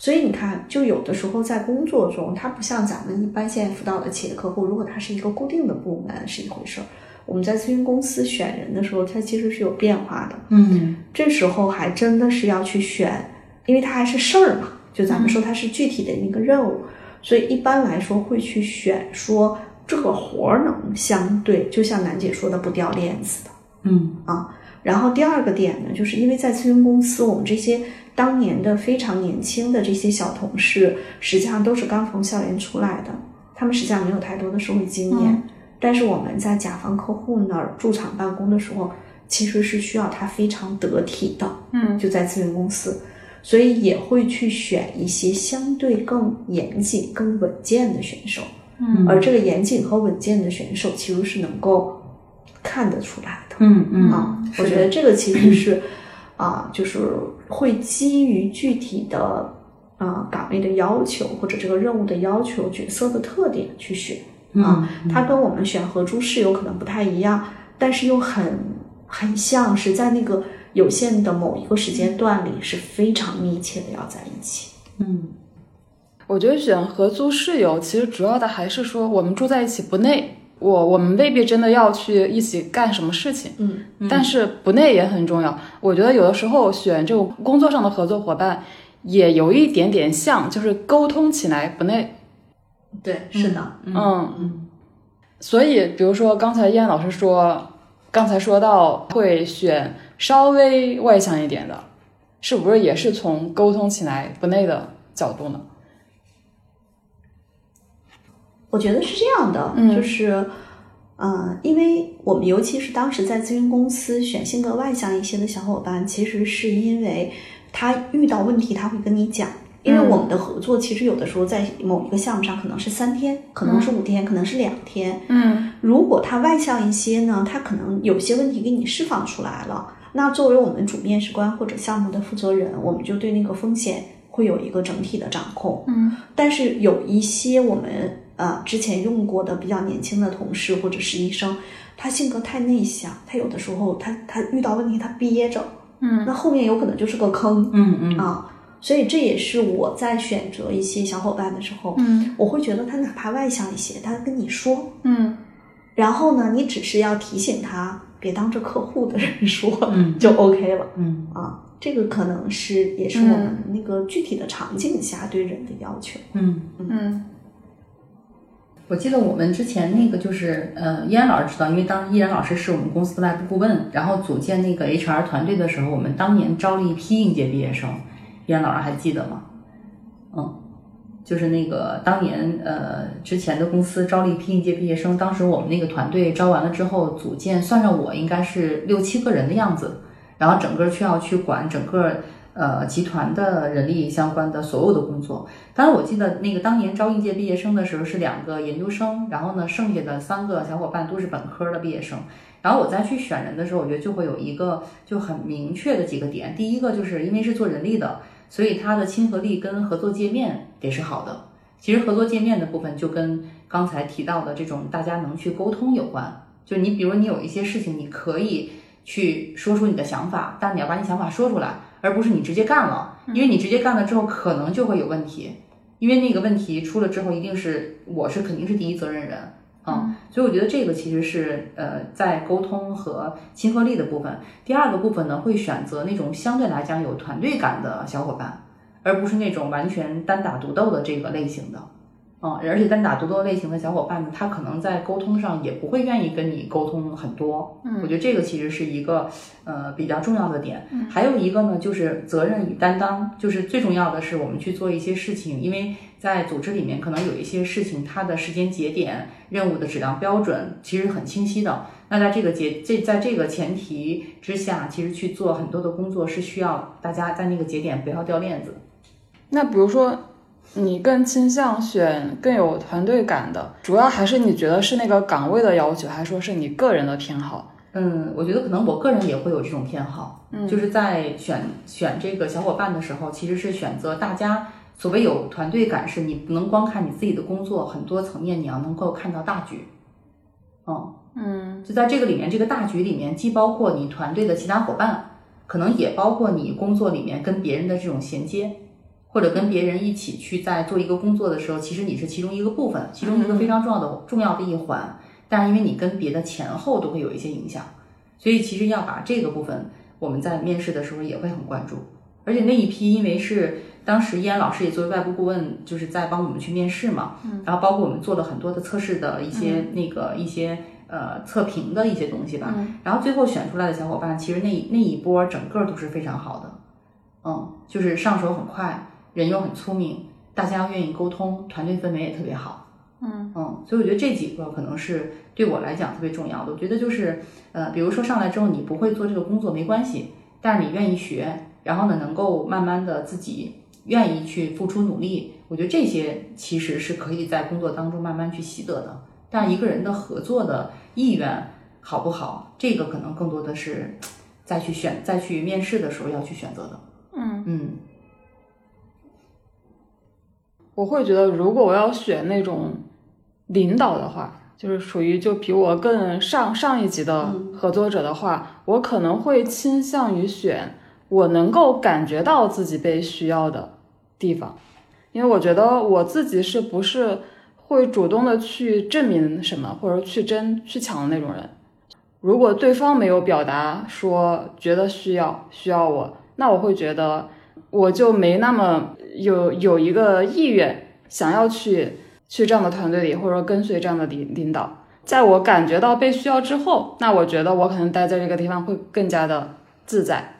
所以你看，就有的时候在工作中，它不像咱们一般现在辅导的企业客户，如果它是一个固定的部门是一回事儿，我们在咨询公司选人的时候，它其实是有变化的。嗯，这时候还真的是要去选，因为它还是事儿嘛。就咱们说它是具体的一个任务，所以一般来说会去选说这个活儿能相对，就像楠姐说的不掉链子的，嗯啊。然后第二个点呢，就是因为在咨询公司，我们这些当年的非常年轻的这些小同事，实际上都是刚从校园出来的，他们实际上没有太多的社会经验。但是我们在甲方客户那儿驻场办公的时候，其实是需要他非常得体的，嗯，就在咨询公司。所以也会去选一些相对更严谨、更稳健的选手，嗯，而这个严谨和稳健的选手其实是能够看得出来的，嗯嗯啊，我觉得这个其实是啊，就是会基于具体的啊岗位的要求或者这个任务的要求、角色的特点去选啊，它跟我们选合租室友可能不太一样，但是又很很像是在那个。有限的某一个时间段里是非常密切的要在一起。嗯，我觉得选合租室友，其实主要的还是说我们住在一起不累，我我们未必真的要去一起干什么事情，嗯，但是不内也很重要。我觉得有的时候选这种工作上的合作伙伴，也有一点点像，就是沟通起来不内。对，是的，嗯嗯所以比如说刚才燕老师说，刚才说到会选稍微外向一点的，是不是也是从沟通起来不内的角度呢？我觉得是这样的，嗯就是，呃，因为我们尤其是当时在咨询公司选性格外向一些的小伙伴，其实是因为他遇到问题他会跟你讲。因为我们的合作其实有的时候在某一个项目上可能是三天，可能是五天，可能是两天。嗯如果他外向一些呢，他可能有些问题给你释放出来了。那作为我们主面试官或者项目的负责人，我们就对那个风险会有一个整体的掌控。嗯但是有一些我们呃之前用过的比较年轻的同事或者是医生，他性格太内向，他有的时候他他遇到问题他憋着，嗯那后面有可能就是个坑嗯嗯啊。所以这也是我在选择一些小伙伴的时候，嗯我会觉得他哪怕外向一些，他跟你说，嗯然后呢，你只是要提醒他别当着客户的人说，嗯就 OK 了嗯啊。这个可能是也是我们那个具体的场景下对人的要求。嗯。嗯我记得我们之前那个就是呃，依然老师知道，因为当时依然老师是我们公司的外部顾问，然后组建那个 HR 团队的时候，我们当年招了一批应届毕业生，依然老师还记得吗？嗯，就是那个当年呃之前的公司招了一批应届毕业生，当时我们那个团队招完了之后，组建算上我应该是六七个人的样子，然后整个需要去管整个呃集团的人力相关的所有的工作。当然，我记得那个当年招应届毕业生的时候是两个研究生，然后呢，剩下的三个小伙伴都是本科的毕业生。然后我再去选人的时候，我觉得就会有一个就很明确的几个点。第一个就是因为是做人力的，所以它的亲和力跟合作界面得是好的。其实合作界面的部分就跟刚才提到的这种大家能去沟通有关。就你比如你有一些事情，你可以去说出你的想法，但你要把你想法说出来，而不是你直接干了，因为你直接干了之后可能就会有问题。因为那个问题出了之后，一定是我是肯定是第一责任人啊、嗯，所以我觉得这个其实是呃在沟通和亲和力的部分。第二个部分呢，会选择那种相对来讲有团队感的小伙伴，而不是那种完全单打独斗的这个类型的。嗯，而且单打独斗类型的小伙伴呢，他可能在沟通上也不会愿意跟你沟通很多。嗯，我觉得这个其实是一个呃比较重要的点。嗯，还有一个呢，就是责任与担当，就是最重要的是我们去做一些事情，因为在组织里面可能有一些事情，它的时间节点、任务的质量标准其实很清晰的。那在这个节这在这个前提之下，其实去做很多的工作是需要大家在那个节点不要掉链子。那比如说。你更倾向选更有团队感的，主要还是你觉得是那个岗位的要求，还是说是你个人的偏好？嗯，我觉得可能我个人也会有这种偏好，嗯，就是在选选这个小伙伴的时候，其实是选择大家所谓有团队感，是你不能光看你自己的工作，很多层面你要能够看到大局，嗯嗯，就在这个里面，这个大局里面既包括你团队的其他伙伴，可能也包括你工作里面跟别人的这种衔接。或者跟别人一起去在做一个工作的时候，其实你是其中一个部分，其中一个非常重要的、重要的一环。但是因为你跟别的前后都会有一些影响，所以其实要把这个部分，我们在面试的时候也会很关注。而且那一批，因为是当时依然老师也作为外部顾问，就是在帮我们去面试嘛，嗯，然后包括我们做了很多的测试的一些、那个一些呃测评的一些东西吧，然后最后选出来的小伙伴，其实那那一波整个都是非常好的，嗯，就是上手很快。人又很聪明，大家愿意沟通，团队氛围也特别好。嗯嗯，所以我觉得这几个可能是对我来讲特别重要的。我觉得就是呃，比如说上来之后你不会做这个工作没关系，但是你愿意学，然后呢能够慢慢的自己愿意去付出努力，我觉得这些其实是可以在工作当中慢慢去习得的。但一个人的合作的意愿好不好，这个可能更多的是再去选再去面试的时候要去选择的。嗯嗯。我会觉得，如果我要选那种领导的话，就是属于就比我更上上一级的合作者的话，我可能会倾向于选我能够感觉到自己被需要的地方。因为我觉得我自己是不是会主动的去证明什么，或者去争去抢的那种人。如果对方没有表达说觉得需要需要我，那我会觉得我就没那么有有一个意愿想要去去这样的团队里，或者说跟随这样的领领导。在我感觉到被需要之后，那我觉得我可能待在这个地方会更加的自在。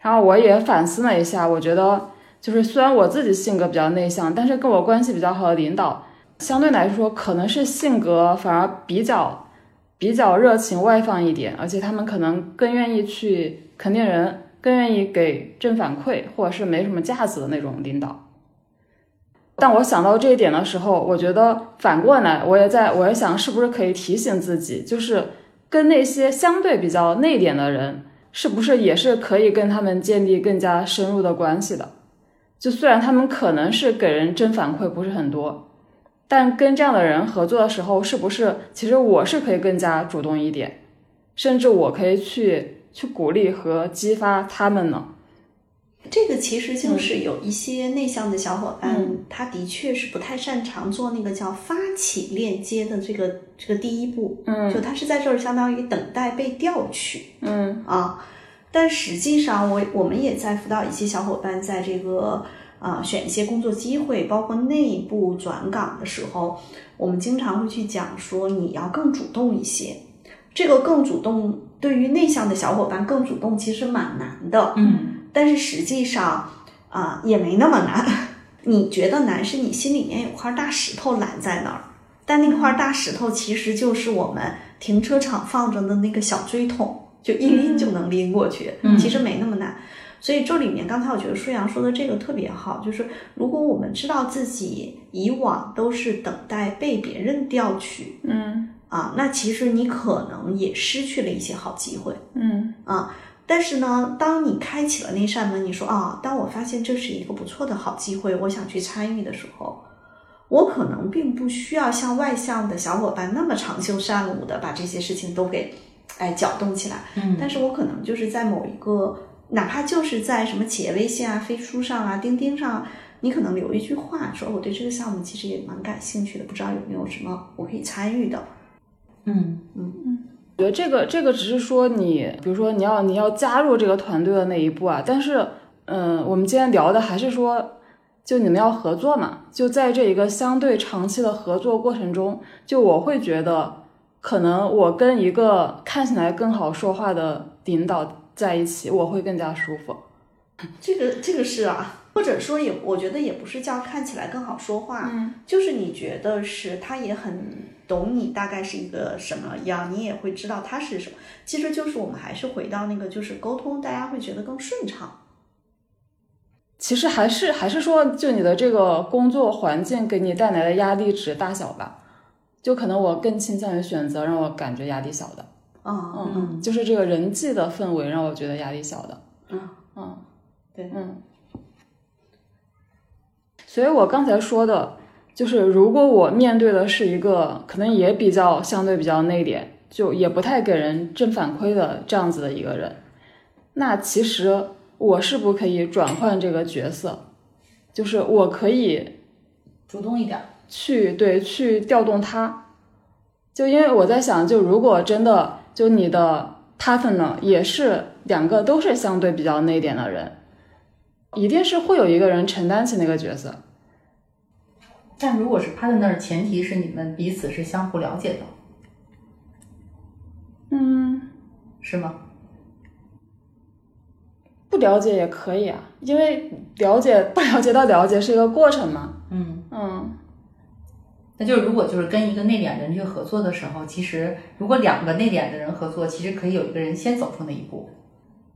然后我也反思了一下，我觉得就是虽然我自己性格比较内向，但是跟我关系比较好的领导，相对来说可能是性格反而比较比较热情外放一点，而且他们可能更愿意去肯定人，更愿意给正反馈，或者是没什么架子的那种领导。但我想到这一点的时候，我觉得反过来，我也在我也想，是不是可以提醒自己，就是跟那些相对比较内敛的人。是不是也是可以跟他们建立更加深入的关系的？就虽然他们可能是给人正反馈不是很多，但跟这样的人合作的时候，是不是其实我是可以更加主动一点，甚至我可以去去鼓励和激发他们呢？这个其实就是有一些内向的小伙伴，嗯。他的确是不太擅长做那个叫发起链接的这个这个第一步，嗯。就他是在这儿相当于等待被调取，嗯。啊，但实际上我我们也在辅导一些小伙伴，在这个啊选一些工作机会，包括内部转岗的时候，我们经常会去讲说你要更主动一些。这个更主动，对于内向的小伙伴更主动，其实蛮难的。嗯但是实际上啊、也没那么难。你觉得难，是你心里面有块大石头拦在那儿，但那块大石头其实就是我们停车场放着的那个小锥桶，就一拎就能拎过去，嗯其实没那么难。所以这里面，刚才我觉得舒阳说的这个特别好，就是如果我们知道自己以往都是等待被别人调取嗯啊，那其实你可能也失去了一些好机会。嗯啊。但是呢，当你开启了那扇门，你说啊，当我发现这是一个不错的好机会，我想去参与的时候，我可能并不需要像外向的小伙伴那么长袖善舞的把这些事情都给哎搅动起来，嗯但是我可能就是在某一个，哪怕就是在什么企业微信啊、飞书上啊、钉钉上，你可能留一句话，说我对这个项目其实也蛮感兴趣的，不知道有没有什么我可以参与的。嗯。我觉得这个这个只是说你，比如说你要你要加入这个团队的那一步啊，但是嗯，我们今天聊的还是说，就你们要合作嘛，就在这一个相对长期的合作过程中，就我会觉得，可能我跟一个看起来更好说话的领导在一起，我会更加舒服。这个这个是啊，或者说也，我觉得也不是叫看起来更好说话，嗯，就是你觉得是他也很懂你大概是一个什么样，你也会知道他是什么。其实就是我们还是回到那个，就是沟通，大家会觉得更顺畅。其实还是还是说，就你的这个工作环境给你带来的压力值大小吧，就可能我更倾向于选择让我感觉压力小的。嗯嗯嗯，就是这个人际的氛围让我觉得压力小的。嗯嗯，对嗯。所以我刚才说的，就是如果我面对的是一个可能也比较相对比较内敛，就也不太给人正反馈的这样子的一个人，那其实我是不可以转换这个角色？就是我可以主动一点。去对去调动他，就因为我在想，就如果真的就你的 partner 也是两个都是相对比较内敛的人，一定是会有一个人承担起那个角色。但如果是 partner，前提是你们彼此是相互了解的，嗯，是吗？不了解也可以啊，因为了解不了解到了解是一个过程嘛。嗯，嗯，那就是如果就是跟一个内敛的人去合作的时候，其实如果两个内敛的人合作，其实可以有一个人先走出那一步。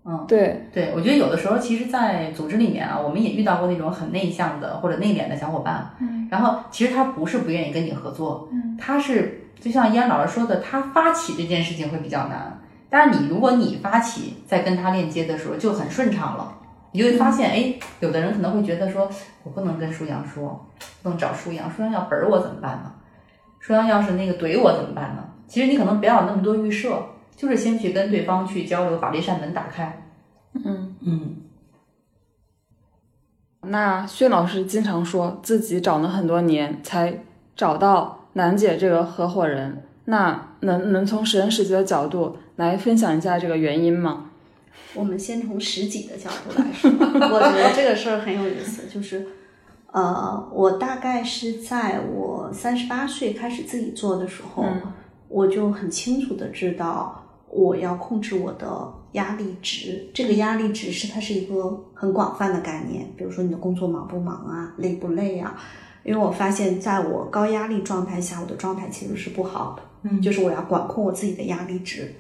嗯，对，对，我觉得有的时候，其实，在组织里面啊，我们也遇到过那种很内向的或者内敛的小伙伴。嗯，然后其实他不是不愿意跟你合作，嗯，他是就像依安老师说的，他发起这件事情会比较难。但是你如果你发起，在跟他链接的时候就很顺畅了，你就会发现，哎，有的人可能会觉得说，我不能跟舒阳说，不能找舒阳，舒阳要本儿我怎么办呢？舒阳要是那个怼我怎么办呢？其实你可能不要有那么多预设，就是先去跟对方去交流，把这扇门打开。嗯，嗯，那薛老师经常说自己找了很多年才找到楠姐这个合伙人，那能能从实人实际的角度来分享一下这个原因吗？我们先从实己的角度来说，我觉得这个事儿很有意思，就是，呃，我大概是在我三十八岁开始自己做的时候，我就很清楚的知道我要控制我的压力值。这个压力值是它是一个很广泛的概念，比如说你的工作忙不忙啊，累不累啊。因为我发现，在我高压力状态下，我的状态其实是不好的，嗯，就是我要管控我自己的压力值。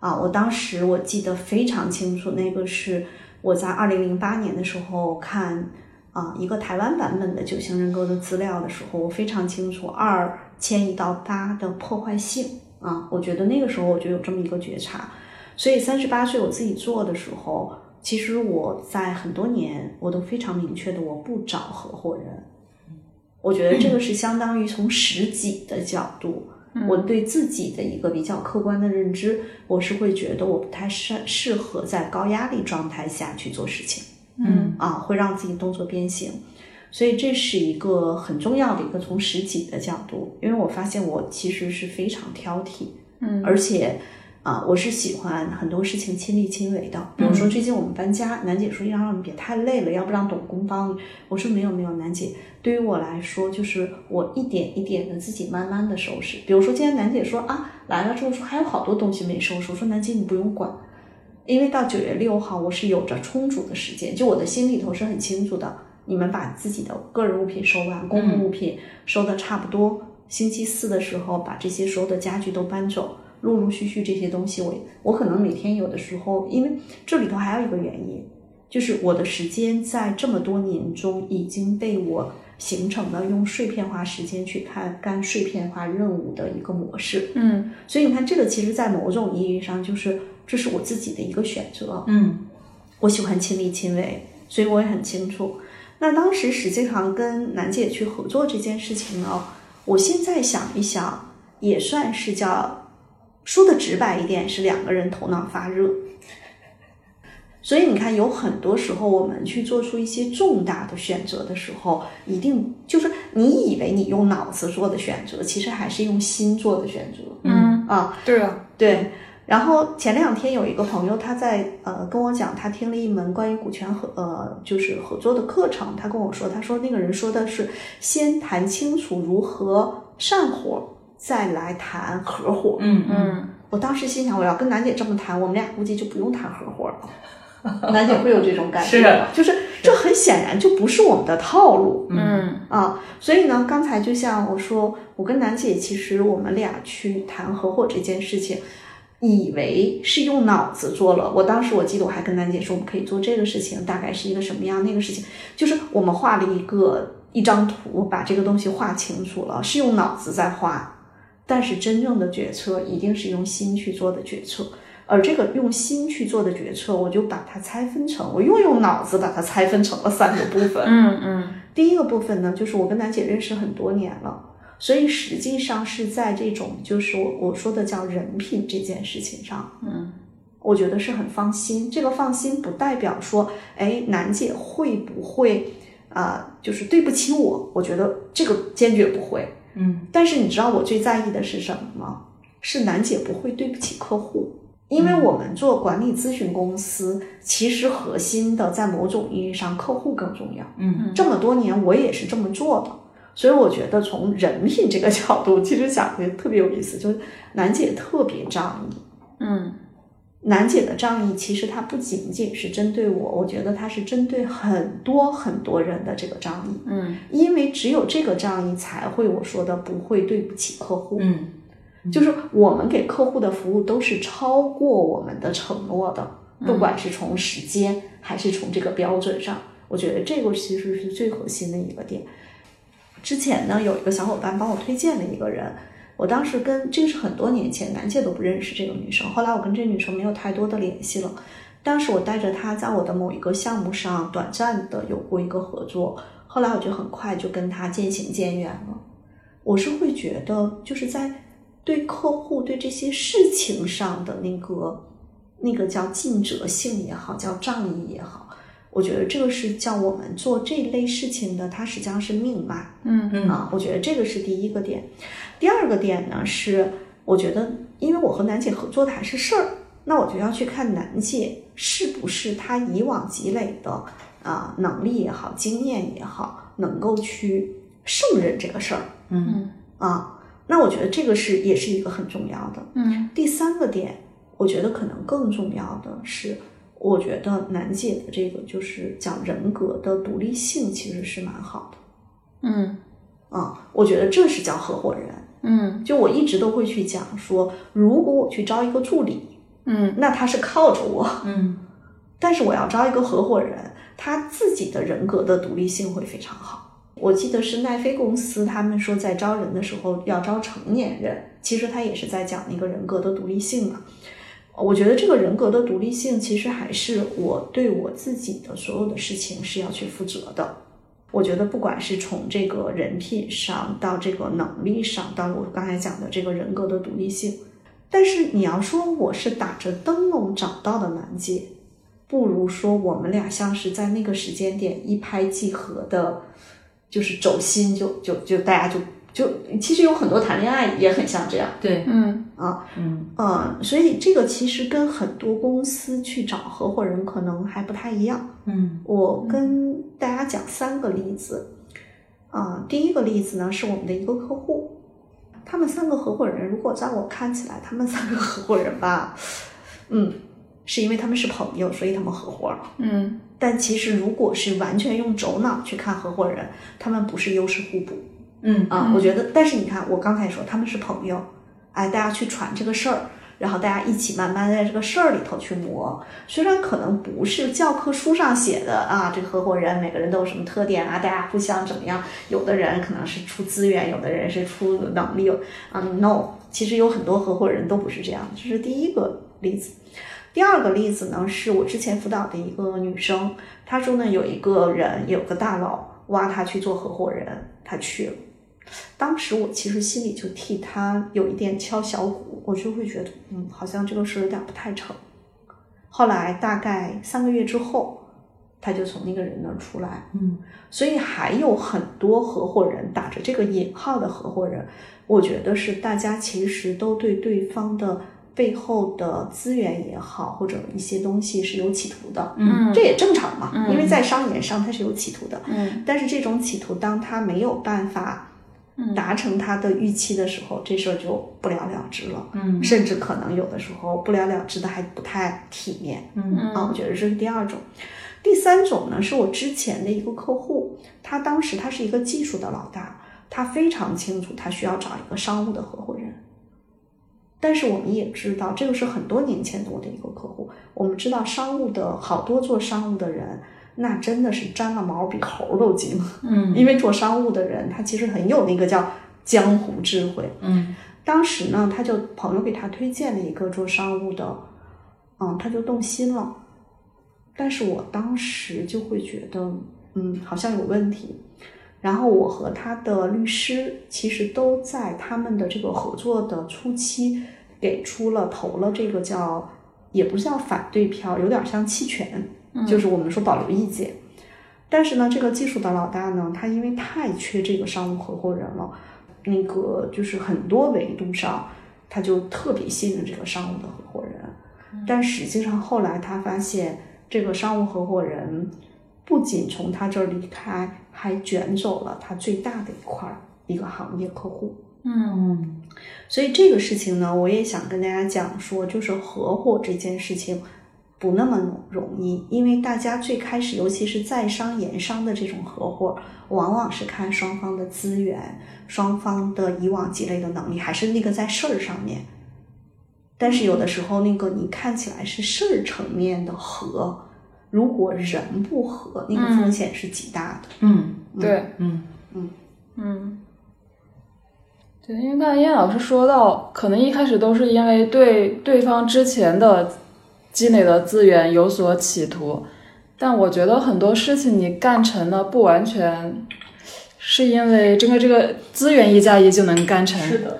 啊，我当时我记得非常清楚，那个是我在二零零八年的时候看啊一个台湾版本的九型人格的资料的时候，我非常清楚二迁移到八的破坏性啊，我觉得那个时候我就有这么一个觉察，所以三十八岁我自己做的时候，其实我在很多年我都非常明确的我不找合伙人，我觉得这个是相当于从实己的角度。我对自己的一个比较客观的认知，我是会觉得我不太适适合在高压力状态下去做事情，嗯。啊，会让自己动作变形，所以这是一个很重要的一个从实际的角度，因为我发现我其实是非常挑剔，嗯而且啊，我是喜欢很多事情亲力亲为的，比如说最近我们搬家，楠姐说要让你别太累了，要不让董工帮你，我说没有没有，楠姐。对于我来说，就是我一点一点的自己慢慢的收拾。比如说今天楠姐说啊来了之后说还有好多东西没收拾，我说楠姐你不用管，因为到九月六号我是有着充足的时间，就我的心里头是很清楚的。你们把自己的个人物品收完，公共物品收的差不多，星期四的时候把这些所有的家具都搬走。陆陆续续这些东西我，我可能每天有的时候，因为这里头还有一个原因，就是我的时间在这么多年中已经被我形成了用碎片化时间去看干碎片化任务的一个模式。嗯所以你看，这个其实在某种意义上就是这是我自己的一个选择。嗯我喜欢亲力亲为，所以我也很清楚。那当时实际上跟楠姐去合作这件事情呢，我现在想一想，也算是叫说的直白一点，是两个人头脑发热。所以你看，有很多时候我们去做出一些重大的选择的时候，一定就是你以为你用脑子做的选择，其实还是用心做的选择嗯，啊。对啊，对，然后前两天有一个朋友，他在呃跟我讲，他听了一门关于股权合呃就是合作的课程，他跟我说，他说那个人说的是先谈清楚如何散伙，再来谈合伙。嗯嗯嗯我当时心想，我要跟楠姐这么谈，我们俩估计就不用谈合伙了。楠姐会有这种感觉吗，就是这很显然就不是我们的套路。嗯啊，所以呢，刚才就像我说，我跟楠姐其实我们俩去谈合伙这件事情，以为是用脑子做了。我当时我记得我还跟楠姐说，我们可以做这个事情，大概是一个什么样那个事情，就是我们画了一个一张图，把这个东西画清楚了，是用脑子在画，但是真正的决策一定是用心去做的决策。而这个用心去做的决策，我就把它拆分成，我又用脑子把它拆分成了三个部分。嗯嗯第一个部分呢，就是我跟楠姐认识很多年了，所以实际上是在这种就是我我说的叫人品这件事情上，嗯，我觉得是很放心。这个放心不代表说，哎，楠姐会不会啊、呃就是对不起我？我觉得这个坚决不会。嗯但是你知道我最在意的是什么吗？是楠姐不会对不起客户，因为我们做管理咨询公司，其实核心的在某种意义上，客户更重要。嗯这么多年我也是这么做的，所以我觉得从人品这个角度，其实讲的特别有意思，就是楠姐特别仗义。嗯楠姐的仗义其实她不仅仅是针对我，我觉得她是针对很多很多人的这个仗义，嗯因为只有这个仗义才会我说的不会对不起客户。嗯就是我们给客户的服务都是超过我们的承诺的，不管是从时间还是从这个标准上，我觉得这个其实是最核心的一个点。之前呢，有一个小伙伴帮我推荐了一个人，我当时跟这个是很多年前，楠姐都不认识这个女生，后来我跟这女生没有太多的联系了。当时我带着她在我的某一个项目上短暂的有过一个合作，后来我就很快就跟她渐行渐远了。我是会觉得，就是在对客户对这些事情上的那个那个叫尽责性也好，叫仗义也好，我觉得这个是叫我们做这类事情的，它实际上是命脉。嗯嗯啊，我觉得这个是第一个点。第二个点呢是，我觉得因为我和楠姐合作的还是事儿，那我就要去看楠姐是不是她以往积累的啊能力也好，经验也好，能够去胜任这个事儿。嗯啊，那我觉得这个是也是一个很重要的。嗯第三个点，我觉得可能更重要的是，我觉得楠姐的这个就是讲人格的独立性其实是蛮好的。嗯啊，我觉得这是叫合伙人。嗯就我一直都会去讲说，如果我去招一个助理，嗯那他是靠着我，嗯 但是我要招一个合伙人，他自己的人格的独立性会非常好。我记得是奈飞公司，他们说在招人的时候要招成年人，其实他也是在讲那个人格的独立性嘛。我觉得这个人格的独立性，其实还是我对我自己的所有的事情是要去负责的。我觉得不管是从这个人品上，到这个能力上，到我刚才讲的这个人格的独立性，但是你要说我是打着灯笼找到的楠姐，不如说我们俩像是在那个时间点一拍即合的，就是走心就就就大家就就其实有很多谈恋爱也很像这样。对，嗯。啊，嗯。嗯，所以这个其实跟很多公司去找合伙人可能还不太一样。嗯。我跟大家讲三个例子，啊、第一个例子呢是我们的一个客户，他们三个合伙人，如果在我看起来，他们三个合伙人吧，嗯，是因为他们是朋友，所以他们合伙了。嗯。但其实如果是完全用轴脑去看合伙人，他们不是优势互补嗯啊。我觉得，但是你看，我刚才说他们是朋友，哎，大家去传这个事儿。然后大家一起慢慢在这个事儿里头去磨，虽然可能不是教科书上写的啊，这个合伙人每个人都有什么特点啊，大家互相怎么样？有的人可能是出资源，有的人是出能力啊。No，其实有很多合伙人都不是这样，这是第一个例子。第二个例子呢，是我之前辅导的一个女生，她说呢，有一个人有个大佬挖她去做合伙人，她去了。当时我其实心里就替他有一点敲小鼓，我就会觉得，嗯，好像这个事有点不太成。后来大概三个月之后，他就从那个人那儿出来，嗯。所以还有很多合伙人打着这个引号的合伙人，我觉得是大家其实都对对方的背后的资源也好，或者一些东西是有企图的，嗯。这也正常嘛，嗯。因为在商言商它是有企图的，嗯。但是这种企图当他没有办法达成他的预期的时候，这事儿就不了了之了，嗯甚至可能有的时候不了了之的还不太体面，嗯啊，我觉得这是第二种。第三种呢，是我之前的一个客户，他当时他是一个技术的老大，他非常清楚他需要找一个商务的合伙人。但是我们也知道，这个是很多年前的我的一个客户。我们知道商务的好多做商务的人，那真的是沾了毛比猴都精。嗯因为做商务的人，他其实很有那个叫江湖智慧。嗯当时呢，他就朋友给他推荐了一个做商务的，嗯，他就动心了。但是我当时就会觉得，嗯，好像有问题。然后我和他的律师其实都在他们的这个合作的初期给出了投了这个叫也不是叫反对票，有点像弃权，就是我们说保留意见。但是呢，这个技术的老大呢，他因为太缺这个商务合伙人了，那个就是很多维度上，他就特别信任这个商务的合伙人。但实际上后来他发现，这个商务合伙人不仅从他这儿离开，还卷走了他最大的一块儿一个行业客户。嗯所以这个事情呢，我也想跟大家讲说，就是合伙这件事情不那么容易，因为大家最开始，尤其是在商言商的这种合伙，往往是看双方的资源、双方的以往积累的能力，还是那个在事儿上面。但是有的时候，那个你看起来是事儿层面的合，如果人不合，那个风险是极大的。嗯。对，嗯。嗯，对，因为刚才燕老师说到，可能一开始都是因为对对方之前的积累的资源有所企图，但我觉得很多事情你干成了，不完全是因为这个这个资源一加一就能干成。是的。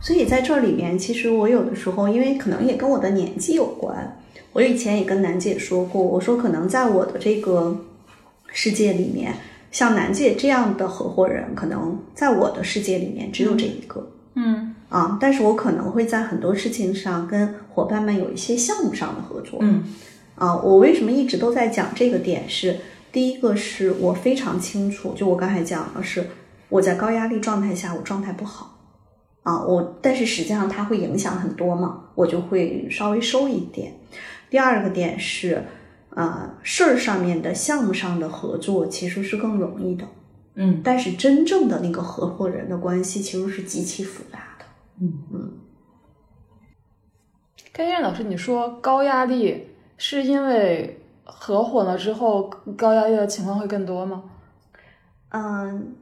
所以在这里面，其实我有的时候，因为可能也跟我的年纪有关，我以前也跟楠姐说过，我说可能在我的这个世界里面，像楠姐这样的合伙人，可能在我的世界里面只有这一个。嗯啊，但是我可能会在很多事情上跟伙伴们有一些项目上的合作。嗯啊，我为什么一直都在讲这个点是？第一个是我非常清楚，就我刚才讲的是我在高压力状态下，我状态不好啊，我但是实际上它会影响很多嘛，我就会稍微收一点。第二个点是，呃，事儿上面的项目上的合作其实是更容易的，嗯但是真正的那个合伙人的关系其实是极其复杂的。甘燕老师，你说高压力是因为合伙了之后高压力的情况会更多吗？嗯，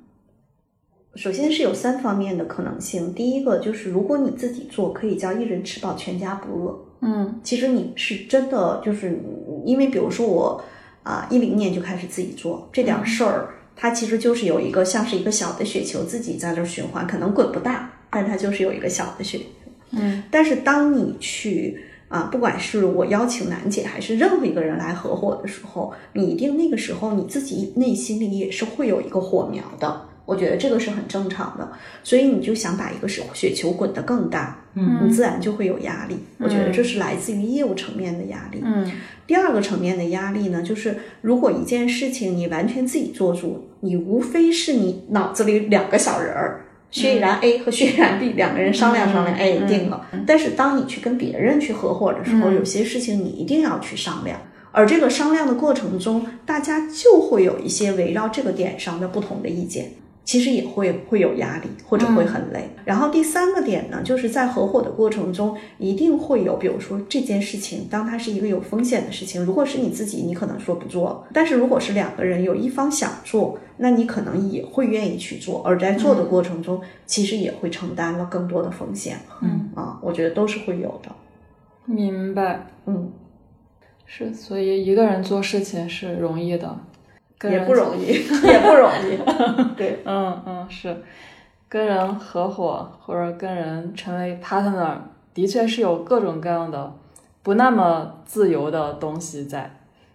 首先是有三方面的可能性。第一个就是，如果你自己做，可以叫一人吃饱全家不饿。嗯其实你是真的，就是因为比如说我啊，一零年就开始自己做这点事儿，它其实就是有一个像是一个小的雪球自己在这儿循环，可能滚不大，但它就是有一个小的雪球。嗯但是当你去啊，不管是我邀请楠姐还是任何一个人来合伙的时候，你一定那个时候你自己内心里也是会有一个火苗的。我觉得这个是很正常的，所以你就想把一个雪球滚得更大，嗯你自然就会有压力。我觉得这是来自于业务层面的压力。嗯第二个层面的压力呢，就是如果一件事情你完全自己做主，你无非是你脑子里两个小人儿，薛逸然 A 和薛逸然 B 两个人商量商量，哎，定了。但是当你去跟别人去合伙的时候，有些事情你一定要去商量。而这个商量的过程中，大家就会有一些围绕这个点上的不同的意见。其实也会会有压力，或者会很累。然后第三个点呢，就是在合伙的过程中，一定会有，比如说这件事情，当它是一个有风险的事情，如果是你自己，你可能说不做；但是如果是两个人，有一方想做，那你可能也会愿意去做。而在做的过程中，其实也会承担了更多的风险。嗯啊，我觉得都是会有的。明白，嗯，是，所以一个人做事情是容易的，也不容易，也不容易。对，嗯嗯，是跟人合伙或者跟人成为 partner，的确是有各种各样的不那么自由的东西在。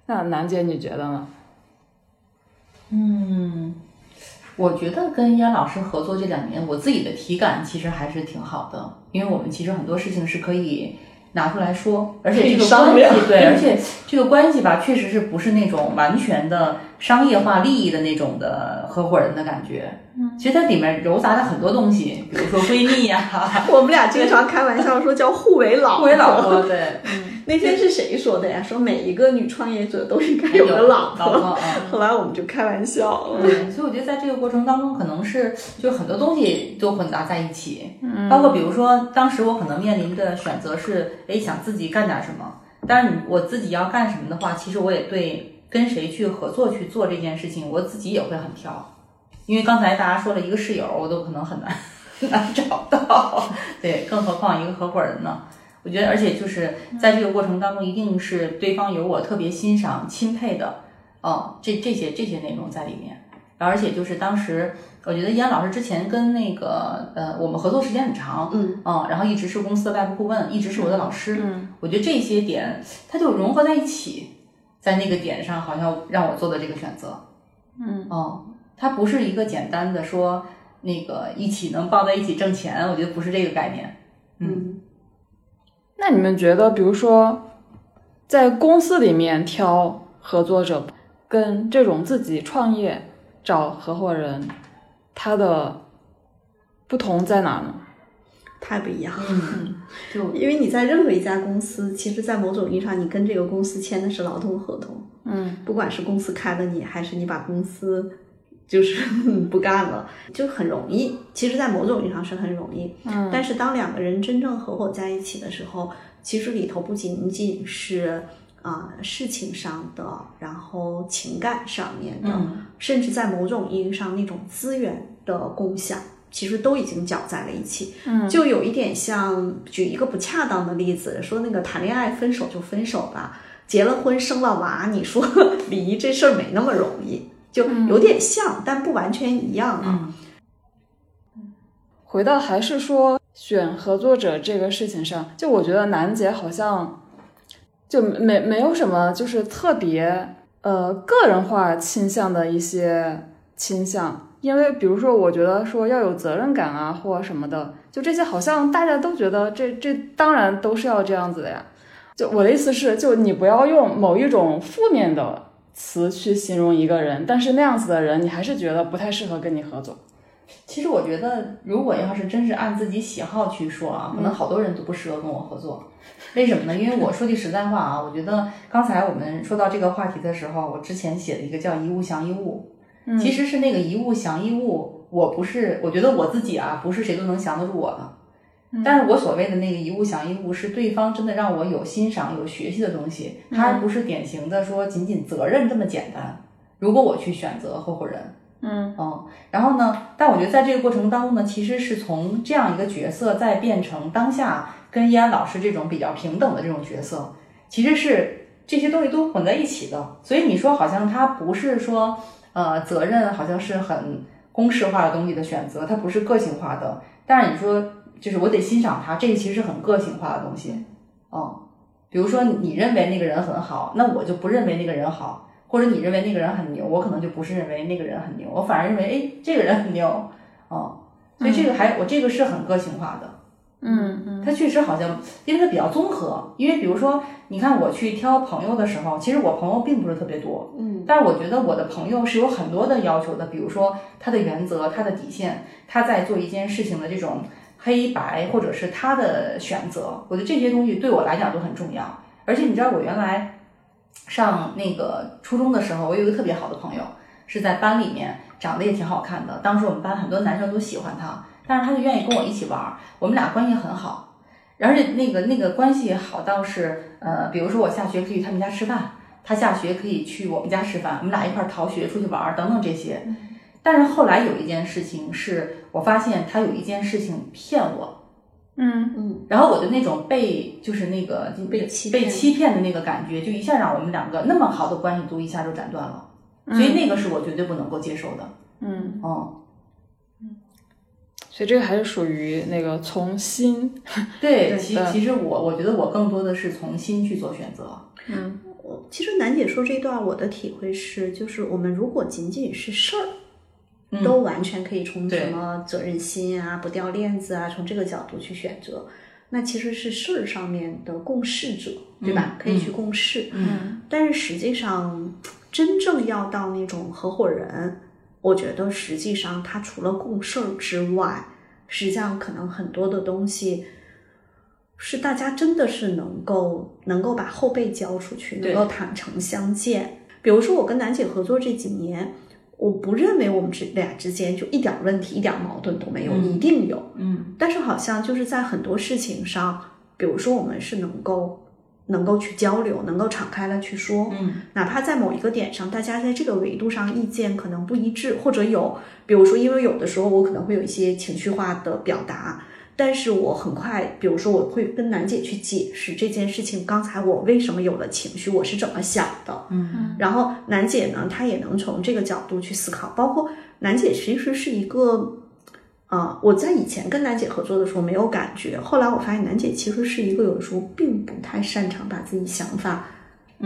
那楠姐你觉得呢？嗯，我觉得跟燕老师合作这两年，我自己的体感其实还是挺好的，因为我们其实很多事情是可以拿出来说，而且这个关系对，而 且这个关系吧，确实是不是那种完全的商业化利益的那种的合伙人的感觉。嗯，其实它里面糅杂了很多东西，比如说闺蜜呀、我们俩经常开玩笑说叫互为老互为老婆，对，那天是谁说的呀？说每一个女创业者都应该有个老婆。老婆啊。后来我们就开玩笑了。对，所以我觉得在这个过程当中，可能是就很多东西都混杂在一起，嗯，包括比如说当时我可能面临的选择是，哎，想自己干点什么，但是你我自己要干什么的话，其实我也对跟谁去合作去做这件事情，我自己也会很挑，因为刚才大家说了一个室友，我都可能很难 很难找到，对，更何况一个合伙人呢？我觉得，而且就是在这个过程当中，一定是对方有我特别欣赏、钦佩的。哦，这这些这些内容在里面，而且就是当时我觉得易安老师之前跟那个呃我们合作时间很长，嗯然后一直是公司的外部顾问，一直是我的老师，嗯，我觉得这些点它就融合在一起，在那个点上好像让我做的这个选择，嗯，哦，它不是一个简单的说那个一起能抱在一起挣钱，我觉得不是这个概念，嗯。那你们觉得，比如说在公司里面挑合作者，跟这种自己创业找合伙人，它的不同在哪呢？太不一样了。嗯，就 因为你在任何一家公司，其实，在某种意义上，你跟这个公司签的是劳动合同。嗯不管是公司开了你，还是你把公司就是 不干了，就很容易。其实，在某种意义上是很容易。嗯但是，当两个人真正合伙在一起的时候，其实里头不仅仅是啊、事情上的，然后情感上面的，嗯甚至在某种意义上那种资源的共享，其实都已经搅在了一起。嗯就有一点像，举一个不恰当的例子，说那个谈恋爱分手就分手吧，结了婚生了娃，你说 离这事儿没那么容易，就有点像，但不完全一样啊。嗯回到还是说选合作者这个事情上，就我觉得楠姐好像就没没有什么就是特别呃个人化倾向的一些倾向，因为比如说，我觉得说要有责任感啊，或什么的，就这些好像大家都觉得这这当然都是要这样子的呀。就我的意思是，就你不要用某一种负面的词去形容一个人，但是那样子的人，你还是觉得不太适合跟你合作。其实我觉得，如果要是真是按自己喜好去说啊，可能好多人都不适合跟我合作。为什么呢？因为我说句实在话啊，我觉得刚才我们说到这个话题的时候，我之前写了一个叫“一物降一物”，其实是那个“一物降一物”，我不是，我觉得我自己啊，不是谁都能降得住我的。但是我所谓的那个“一物降一物”，是对方真的让我有欣赏、有学习的东西，它而不是典型的说仅仅责任这么简单。如果我去选择合伙人。嗯嗯，然后呢？但我觉得在这个过程当中呢，其实是从这样一个角色再变成当下跟依安老师这种比较平等的这种角色，其实是这些东西都混在一起的。所以你说好像他不是说呃责任好像是很公式化的东西的选择，它不是个性化的。但是你说就是我得欣赏他，这个其实是很个性化的东西。嗯，比如说你认为那个人很好，那我就不认为那个人好。或者你认为那个人很牛，我可能就不是认为那个人很牛，我反而认为哎这个人很牛，哦，所以这个还我这个是很个性化的，嗯嗯，它确实好像因为他比较综合，因为比如说你看我去挑朋友的时候，其实我朋友并不是特别多，嗯，但是我觉得我的朋友是有很多的要求的，比如说他的原则、他的底线，他在做一件事情的这种黑白或者是他的选择，我觉得这些东西对我来讲都很重要，而且你知道我原来。上那个初中的时候，我有一个特别好的朋友，是在班里面长得也挺好看的。当时我们班很多男生都喜欢他，但是他就愿意跟我一起玩，我们俩关系很好。而且那个那个关系好到是，呃，比如说我下学可以去他们家吃饭，他下学可以去我们家吃饭，我们俩一块儿逃学出去玩等等这些。但是后来有一件事情是我发现他有一件事情骗我。嗯嗯，然后我的那种被就是那个被欺被欺骗的那个感觉，就一下让我们两个那么好的关系都一下就斩断了，所以那个是我绝对不能够接受的。嗯嗯，所以这个还是属于那个从心，对，其其实我我觉得我更多的是从心去做选择。嗯我其实楠姐说这段，我的体会是，就是我们如果仅仅是事儿。嗯都完全可以从什么责任心啊、不掉链子啊，从这个角度去选择。那其实是事儿上面的共事者，对吧？嗯可以去共事。嗯但是实际上，真正要到那种合伙人，我觉得实际上他除了共事儿之外，实际上可能很多的东西是大家真的是能够能够把后背交出去，能够坦诚相见。比如说我跟楠姐合作这几年，我不认为我们之俩之间就一点问题、一点矛盾都没有，嗯一定有。嗯但是好像就是在很多事情上，比如说我们是能够能够去交流，能够敞开了去说，嗯。哪怕在某一个点上，大家在这个维度上意见可能不一致，或者有，比如说因为有的时候我可能会有一些情绪化的表达。但是我很快，比如说我会跟楠姐去解释这件事情，刚才我为什么有了情绪，我是怎么想的，嗯。然后楠姐呢，她也能从这个角度去思考，包括楠姐其实是一个，啊、我在以前跟楠姐合作的时候没有感觉，后来我发现楠姐其实是一个有的时候并不太擅长把自己想法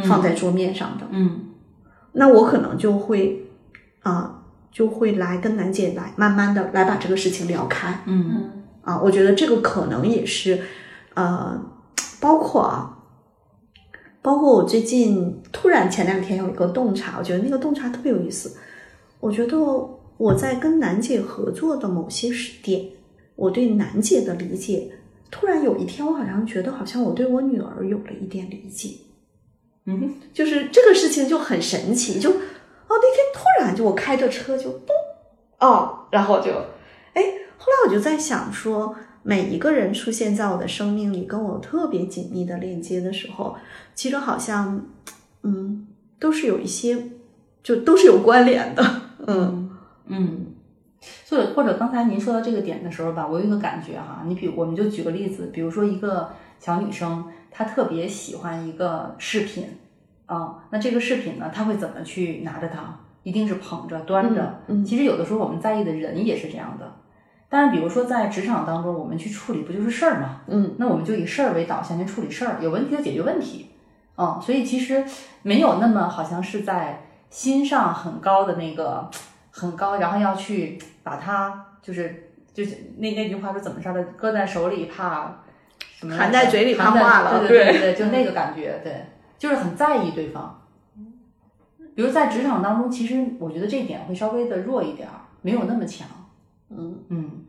放在桌面上的，嗯。那我可能就会啊、就会来跟楠姐来慢慢的来把这个事情聊开，嗯。啊，我觉得这个可能也是，呃，包括啊，包括我最近突然前两天有一个洞察，我觉得那个洞察特别有意思。我觉得我在跟楠姐合作的某些时点，我对楠姐的理解，突然有一天我好像觉得，好像我对我女儿有了一点理解。嗯就是这个事情就很神奇，就哦那天突然就我开着车就咚哦，然后就哎，后来我就在想说，每一个人出现在我的生命里，跟我特别紧密的链接的时候，其实好像嗯都是有一些就都是有关联的，嗯嗯。所以或者刚才您说到这个点的时候吧，我有一个感觉哈，你比我们就举个例子，比如说一个小女生，她特别喜欢一个饰品啊、那这个饰品呢，她会怎么去拿着它？一定是捧着、端着。嗯嗯其实有的时候我们在意的人也是这样的。但是比如说在职场当中，我们去处理不就是事儿吗？嗯那我们就以事儿为导向去处理事儿，有问题就解决问题嗯，所以其实没有那么好像是在心上很高的那个很高，然后要去把它就是就是那那句话是怎么说的？搁在手里怕什么？含在嘴里怕化了对对对对，就那个感觉，对，就是很在意对方。比如在职场当中，其实我觉得这一点会稍微的弱一点儿，没有那么强。嗯。嗯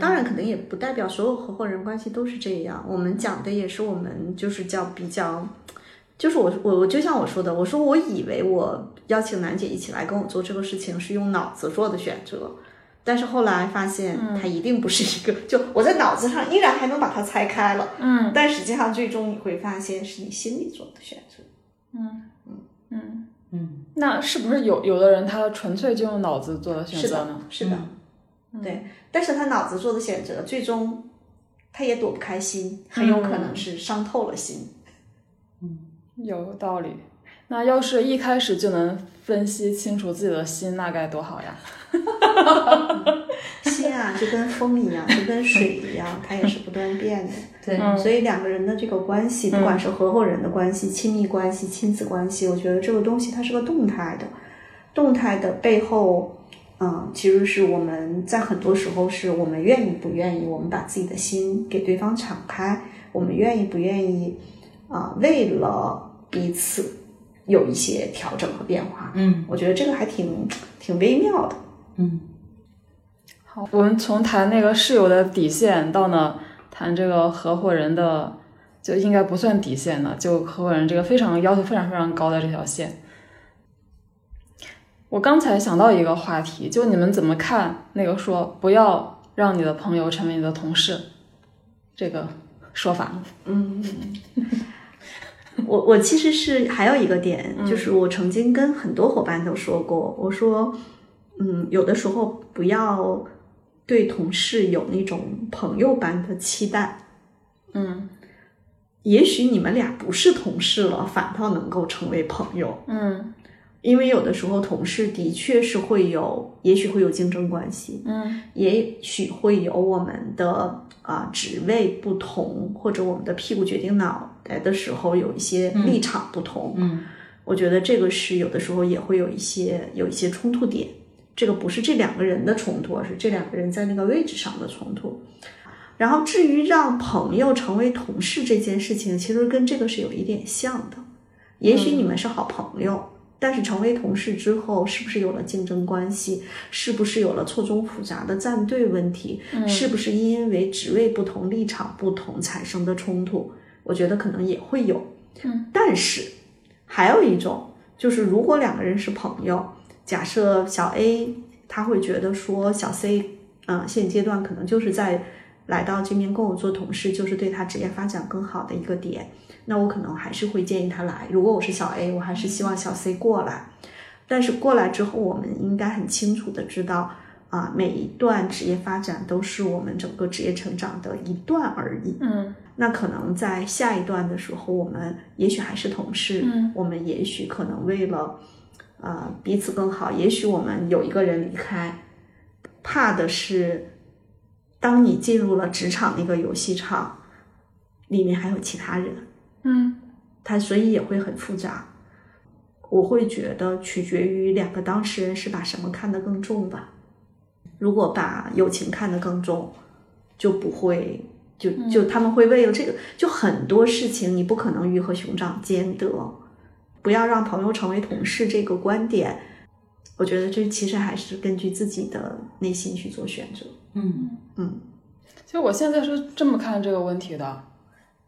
当然，可能也不代表所有合伙人关系都是这样。我们讲的也是我们就是叫比较，就是我我我就像我说的，我说我以为我邀请楠姐一起来跟我做这个事情是用脑子做的选择，但是后来发现它一定不是一个，就我在脑子上依然还能把它拆开了，嗯但实际上最终你会发现是你心里做的选择。嗯嗯，嗯嗯那是不是有有的人他纯粹就用脑子做的选择呢？，是的，对。但是他脑子做的选择，最终他也躲不开心，很有可能是伤透了心。有道理。那要是一开始就能分析清楚自己的心，那该多好呀！心啊，就跟风一样，就跟水一样，它也是不断变的。对，所以两个人的这个关系，不管是合伙人的关系、亲密关系、亲子关系，我觉得这个东西它是个动态的，动态的背后，嗯，其实是我们在很多时候是我们愿意不愿意，我们把自己的心给对方敞开，我们愿意不愿意啊、为了彼此有一些调整和变化。嗯我觉得这个还挺挺微妙的。嗯好，我们从谈那个室友的底线到呢谈这个合伙人的，就应该不算底线了，就合伙人这个非常要求非常非常高的这条线。我刚才想到一个话题，就你们怎么看那个说不要让你的朋友成为你的同事这个说法？嗯，我我其实是还有一个点，就是我曾经跟很多伙伴都说过，我说，嗯，有的时候不要对同事有那种朋友般的期待，嗯。也许你们俩不是同事了，反倒能够成为朋友。嗯因为有的时候同事的确是会有，也许会有竞争关系，嗯也许会有我们的啊、职位不同，或者我们的屁股决定脑袋的时候有一些立场不同。嗯我觉得这个是有的时候也会有一些有一些冲突点。这个不是这两个人的冲突，而是这两个人在那个位置上的冲突。然后至于让朋友成为同事这件事情，其实跟这个是有一点像的。也许你们是好朋友，但是成为同事之后，是不是有了竞争关系？是不是有了错综复杂的站队问题？是不是因为职位不同、立场不同产生的冲突？我觉得可能也会有。嗯，但是还有一种就是，如果两个人是朋友，假设小 A 他会觉得说小 C，嗯、现阶段可能就是在来到这边跟我做同事，就是对他职业发展更好的一个点。那我可能还是会建议他来。如果我是小 A，我还是希望小 C 过来。但是过来之后，我们应该很清楚的知道，啊，每一段职业发展都是我们整个职业成长的一段而已。嗯那可能在下一段的时候，我们也许还是同事，嗯我们也许可能为了呃彼此更好，也许我们有一个人离开，怕的是，当你进入了职场那个游戏场，里面还有其他人，嗯他所以也会很复杂。我会觉得取决于两个当事人是把什么看得更重吧。如果把友情看得更重，就不会就就他们会为了这个，就很多事情你不可能鱼和熊掌兼得。不要让朋友成为同事这个观点，我觉得这其实还是根据自己的内心去做选择。嗯嗯其实我现在是这么看这个问题的，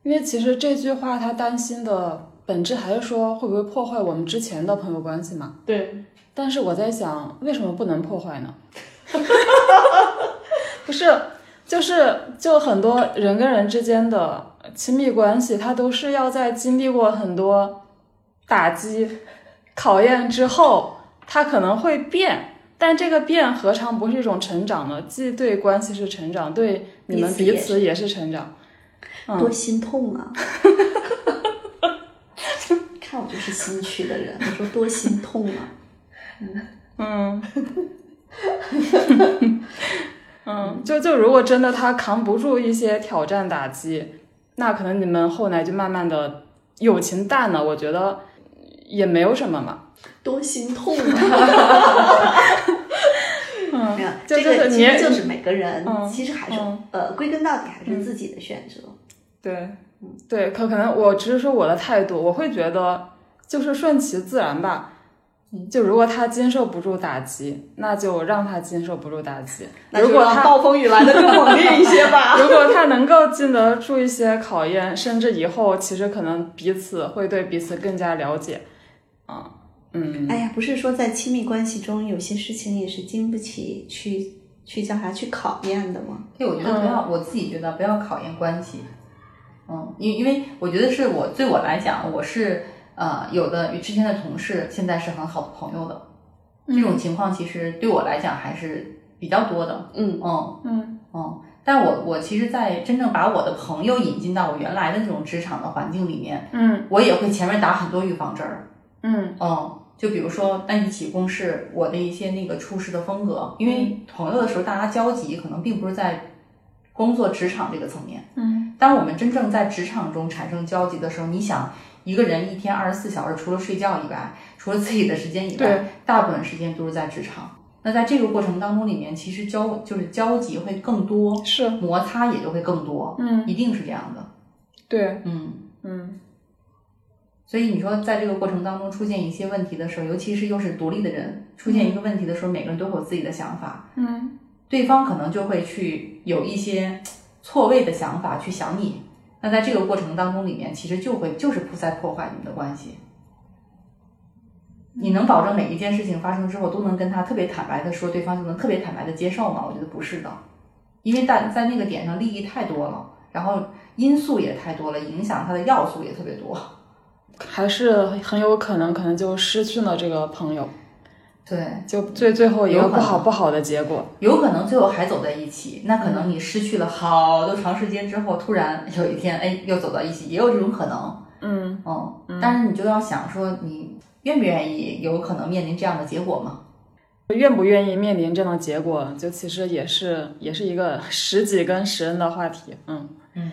因为其实这句话他担心的本质还是说会不会破坏我们之前的朋友关系嘛。对，但是我在想，为什么不能破坏呢？不是，就是就很多人跟人之间的亲密关系，它都是要在经历过很多打击、考验之后，它可能会变。但这个变何尝不是一种成长呢？既对关系是成长，对你们彼此也是成长。多心痛啊！看我就是心虚的人，我说多心痛啊！嗯，嗯，就就如果真的他扛不住一些挑战打击，那可能你们后来就慢慢的友情淡了，我觉得也没有什么嘛。多心痛啊！嗯没有，就这个其实就是每个人，嗯其实还是、嗯呃，归根到底还是自己的选择。对，对，可可能我只是说我的态度，我会觉得就是顺其自然吧。就如果他经受不住打击，那就让他经受不住打击。如果他暴风雨来的更猛烈一些吧。如果他能够经得住一些考验，甚至以后其实可能彼此会对彼此更加了解。啊，嗯，哎呀，不是说在亲密关系中有些事情也是经不起去去叫啥去考验的吗？对，我觉得不要，我自己觉得不要考验关系。嗯，因因为我觉得是我对我来讲，我是呃有的与之前的同事现在是很好的朋友的，这种情况其实对我来讲还是比较多的。嗯嗯嗯嗯，但我我其实，在真正把我的朋友引进到我原来的那种职场的环境里面，嗯我也会前面打很多预防针儿。嗯嗯，就比如说，那一起共事，我的一些那个处事的风格，因为朋友的时候，大家交集可能并不是在工作职场这个层面。嗯，当我们真正在职场中产生交集的时候，你想，一个人一天二十四小时，除了睡觉以外，除了自己的时间以外，大部分时间都是在职场。那在这个过程当中里面，其实交就是交集会更多，是，摩擦也就会更多，嗯一定是这样的。对，嗯。嗯所以你说，在这个过程当中出现一些问题的时候，尤其是又是独立的人，出现一个问题的时候，每个人都会有自己的想法，嗯对方可能就会去有一些错位的想法去想你。那在这个过程当中里面，其实就会就是在破坏你们的关系。你能保证每一件事情发生之后都能跟他特别坦白的说，对方就能特别坦白的接受吗？我觉得不是的，因为在在那个点上利益太多了，然后因素也太多了，影响他的要素也特别多。还是很有可能，可能就失去了这个朋友，对，就最最后一个不好不好的结果。有可能最后还走在一起，那可能你失去了好多长时间之后，突然有一天，哎，又走到一起，也有这种可能。嗯嗯，但是你就要想说，你愿不愿意有可能面临这样的结果吗？愿不愿意面临这样的结果，就其实也是也是一个 十几跟十人的话题。嗯。嗯。